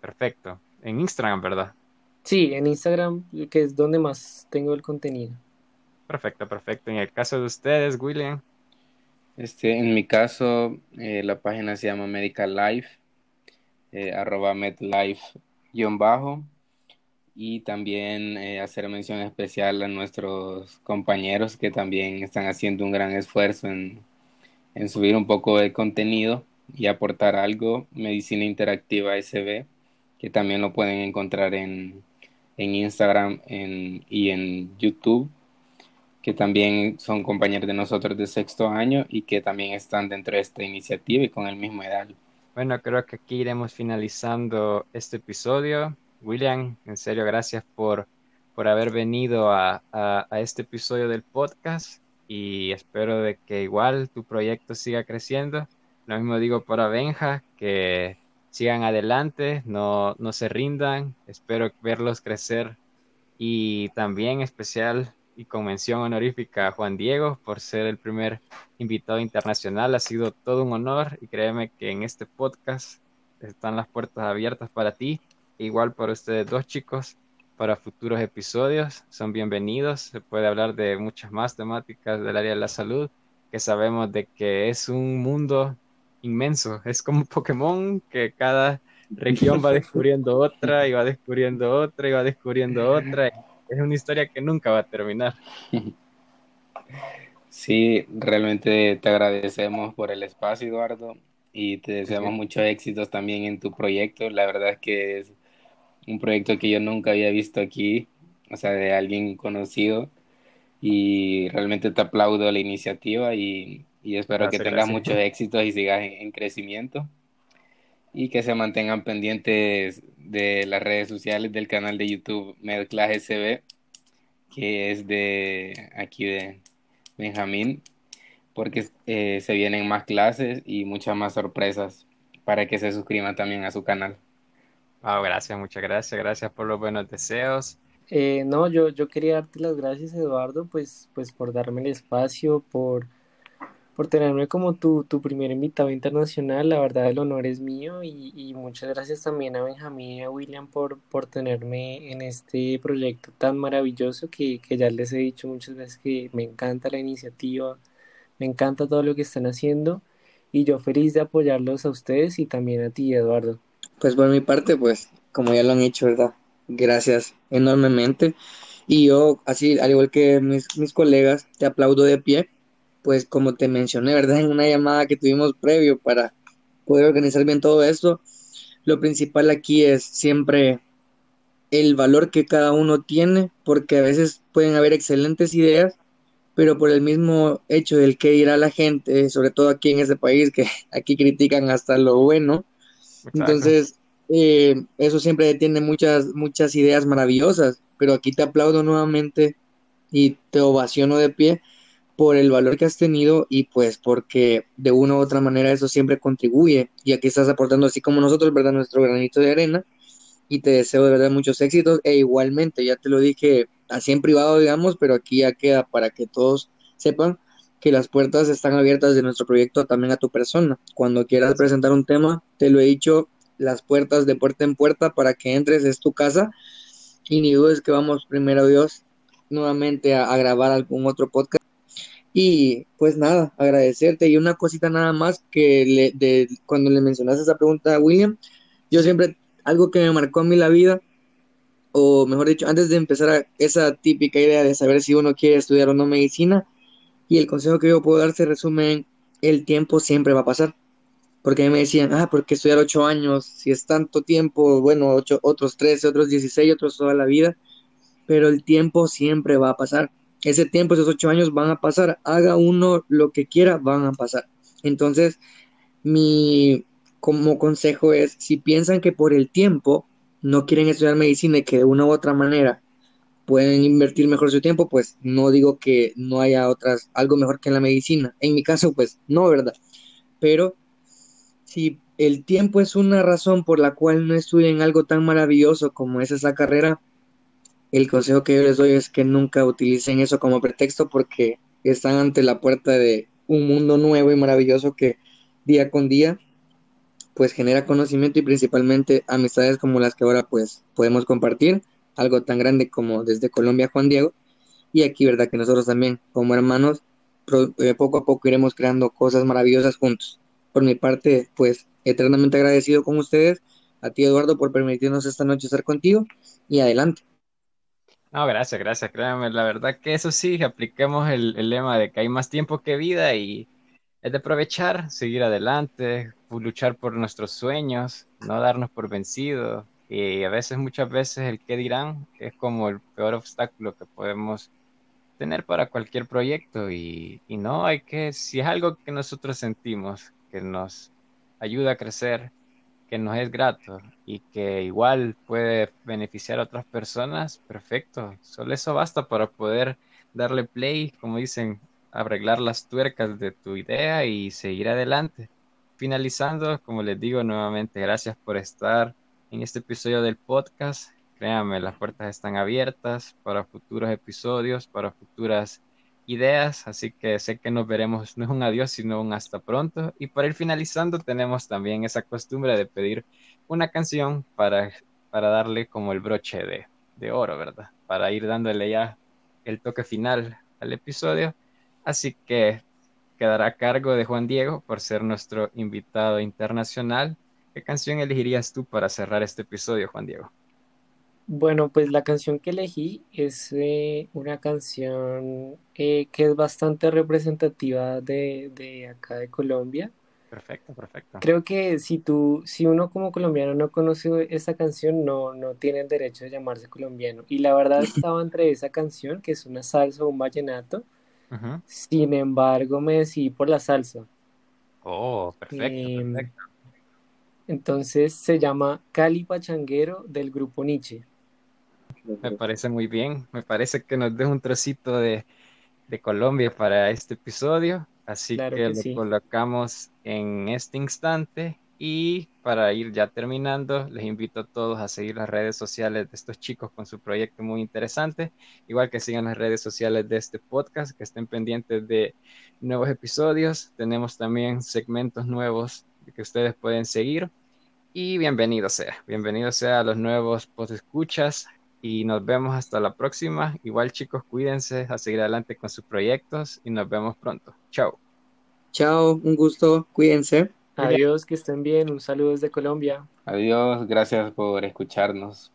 Perfecto. En Instagram, ¿verdad? Sí, en Instagram, que es donde más tengo el contenido. Perfecto, perfecto. En el caso de ustedes, William. Este, en mi caso, eh, la página se llama Medical Life, eh, arroba medlife-bajo. Y también eh, hacer mención especial a nuestros compañeros que también están haciendo un gran esfuerzo en, en subir un poco de contenido y aportar algo. Medicina Interactiva SB, que también lo pueden encontrar en, en Instagram y en YouTube que también son compañeros de nosotros de sexto año y que también están dentro de esta iniciativa y con el mismo edad. Bueno, creo que aquí iremos finalizando este episodio. William, en serio, gracias por, por haber venido a, a, este episodio del podcast y espero de que igual tu proyecto siga creciendo. Lo mismo digo para Benja, que sigan adelante, no, no se rindan, espero verlos crecer y también especial y con mención honorífica a Juan Diego por ser el primer invitado internacional. Ha sido todo un honor y créeme que en este podcast están las puertas abiertas para ti, igual para ustedes dos chicos, para futuros episodios. Son bienvenidos. Se puede hablar de muchas más temáticas del área de la salud, que sabemos de que es un mundo inmenso. Es como Pokémon que cada región va descubriendo otra y va descubriendo otra y va descubriendo otra es una historia que nunca va a terminar. Sí, realmente te agradecemos por el espacio, Eduardo, y te deseamos muchos éxitos también en tu proyecto. La verdad es que es un proyecto que yo nunca había visto aquí, o sea, de alguien conocido, y realmente te aplaudo la iniciativa y, espero que tengas muchos éxitos y sigas en, crecimiento y que se mantengan pendientes de las redes sociales del canal de YouTube Medclass SB, que es de aquí de Benjamín, porque eh, se vienen más clases y muchas más sorpresas para que se suscriban también a su canal. Wow, gracias, muchas gracias, gracias por los buenos deseos. Eh, no, yo, yo quería darte las gracias, Eduardo, pues, pues por darme el espacio, por por tenerme como tu, tu primer invitado internacional. La verdad, el honor es mío y, y, muchas gracias también a Benjamín y a William por, por tenerme en este proyecto tan maravilloso que, que ya les he dicho muchas veces que me encanta la iniciativa, me encanta todo lo que están haciendo y yo feliz de apoyarlos a ustedes y también a ti, Eduardo. Pues por mi parte, pues como ya lo han hecho, ¿verdad? Gracias enormemente. Y yo, así, al igual que mis, mis colegas, te aplaudo de pie pues como te mencioné, ¿verdad? En una llamada que tuvimos previo para poder organizar bien todo esto, lo principal aquí es siempre el valor que cada uno tiene, porque a veces pueden haber excelentes ideas, pero por el mismo hecho del que irá la gente, sobre todo aquí en este país, que aquí critican hasta lo bueno, entonces eh, eso siempre tiene muchas, muchas ideas maravillosas, pero aquí te aplaudo nuevamente y te ovaciono de pie por el valor que has tenido y pues porque de una u otra manera eso siempre contribuye, ya que estás aportando así como nosotros, ¿verdad? Nuestro granito de arena y te deseo de verdad muchos éxitos e igualmente, ya te lo dije así en privado, digamos, pero aquí ya queda para que todos sepan que las puertas están abiertas de nuestro proyecto también a tu persona. Cuando quieras presentar un tema, te lo he dicho, las puertas de puerta en puerta para que entres, es tu casa. Y ni dudes que vamos primero Dios nuevamente a, grabar algún otro podcast. Y pues nada, agradecerte. Y una cosita nada más que le, de, cuando le mencionaste esa pregunta a William, yo siempre, algo que me marcó a mí la vida, o mejor dicho, antes de empezar esa típica idea de saber si uno quiere estudiar o no medicina, y el consejo que yo puedo dar se resume en el tiempo siempre va a pasar. Porque a mí me decían, ah, ¿por qué estudiar ocho años? Si es tanto tiempo, bueno, ocho, otros trece, otros dieciséis, otros toda la vida. Pero el tiempo siempre va a pasar. Ese tiempo, esos ocho años van a pasar. Haga uno lo que quiera, van a pasar. Entonces, mi como consejo es, si piensan que por el tiempo no quieren estudiar medicina y que de una u otra manera pueden invertir mejor su tiempo, pues no digo que no haya otras, algo mejor que la medicina. En mi caso, pues no, ¿verdad? Pero si el tiempo es una razón por la cual no estudien algo tan maravilloso como es esa carrera, el consejo que yo les doy es que nunca utilicen eso como pretexto porque están ante la puerta de un mundo nuevo y maravilloso que día con día pues genera conocimiento y principalmente amistades como las que ahora pues podemos compartir algo tan grande como desde Colombia Juan Diego. Y aquí, ¿verdad? Que nosotros también, como hermanos, eh, poco a poco iremos creando cosas maravillosas juntos. Por mi parte, pues, eternamente agradecido con ustedes, a ti Eduardo, por permitirnos esta noche estar contigo y adelante. No, gracias, gracias, créanme, la verdad que eso sí, apliquemos el, el lema de que hay más tiempo que vida y es de aprovechar, seguir adelante, luchar por nuestros sueños, no darnos por vencidos, y a veces, muchas veces, el qué dirán es como el peor obstáculo que podemos tener para cualquier proyecto. Y, y no hay que, si es algo que nosotros sentimos, que nos ayuda a crecer, que nos es grato y que igual puede beneficiar a otras personas, perfecto. Solo eso basta para poder darle play, como dicen, arreglar las tuercas de tu idea y seguir adelante. Finalizando, como les digo nuevamente, gracias por estar en este episodio del podcast. Créanme, las puertas están abiertas para futuros episodios, para futuras ideas, así que sé que nos veremos, no es un adiós, sino un hasta pronto. Y para ir finalizando, tenemos también esa costumbre de pedir una canción para, para darle como el broche de, de oro, ¿verdad? Para ir dándole ya el toque final al episodio. Así que quedará a cargo de Juan Diego por ser nuestro invitado internacional ¿Qué canción elegirías tú para cerrar este episodio, Juan Diego? Bueno, pues la canción que elegí es eh, una canción eh, que es bastante representativa de, acá de Colombia. Perfecto, perfecto. Creo que si tú, si uno como colombiano no conoce esta canción, no, no tiene el derecho de llamarse colombiano. Y la verdad estaba entre esa canción, que es una salsa o un vallenato. Sin embargo, me decidí por la salsa. Oh, perfecto, em, perfecto. Entonces se llama Cali Pachanguero del grupo Nietzsche. Me parece muy bien. Me parece que nos deja un trocito de, Colombia para este episodio. Así que, lo colocamos en este instante. Y para ir ya terminando, les invito a todos a seguir las redes sociales de estos chicos con su proyecto muy interesante. Igual que sigan las redes sociales de este podcast, que estén pendientes de nuevos episodios. Tenemos también segmentos nuevos que ustedes pueden seguir. Y bienvenido sea, bienvenido sea a los nuevos post escuchas y nos vemos hasta la próxima. Igual chicos, cuídense a seguir adelante con sus proyectos y nos vemos pronto. Chao. Chao, un gusto, cuídense. Adiós, que estén bien, un saludo desde Colombia. Adiós, gracias por escucharnos.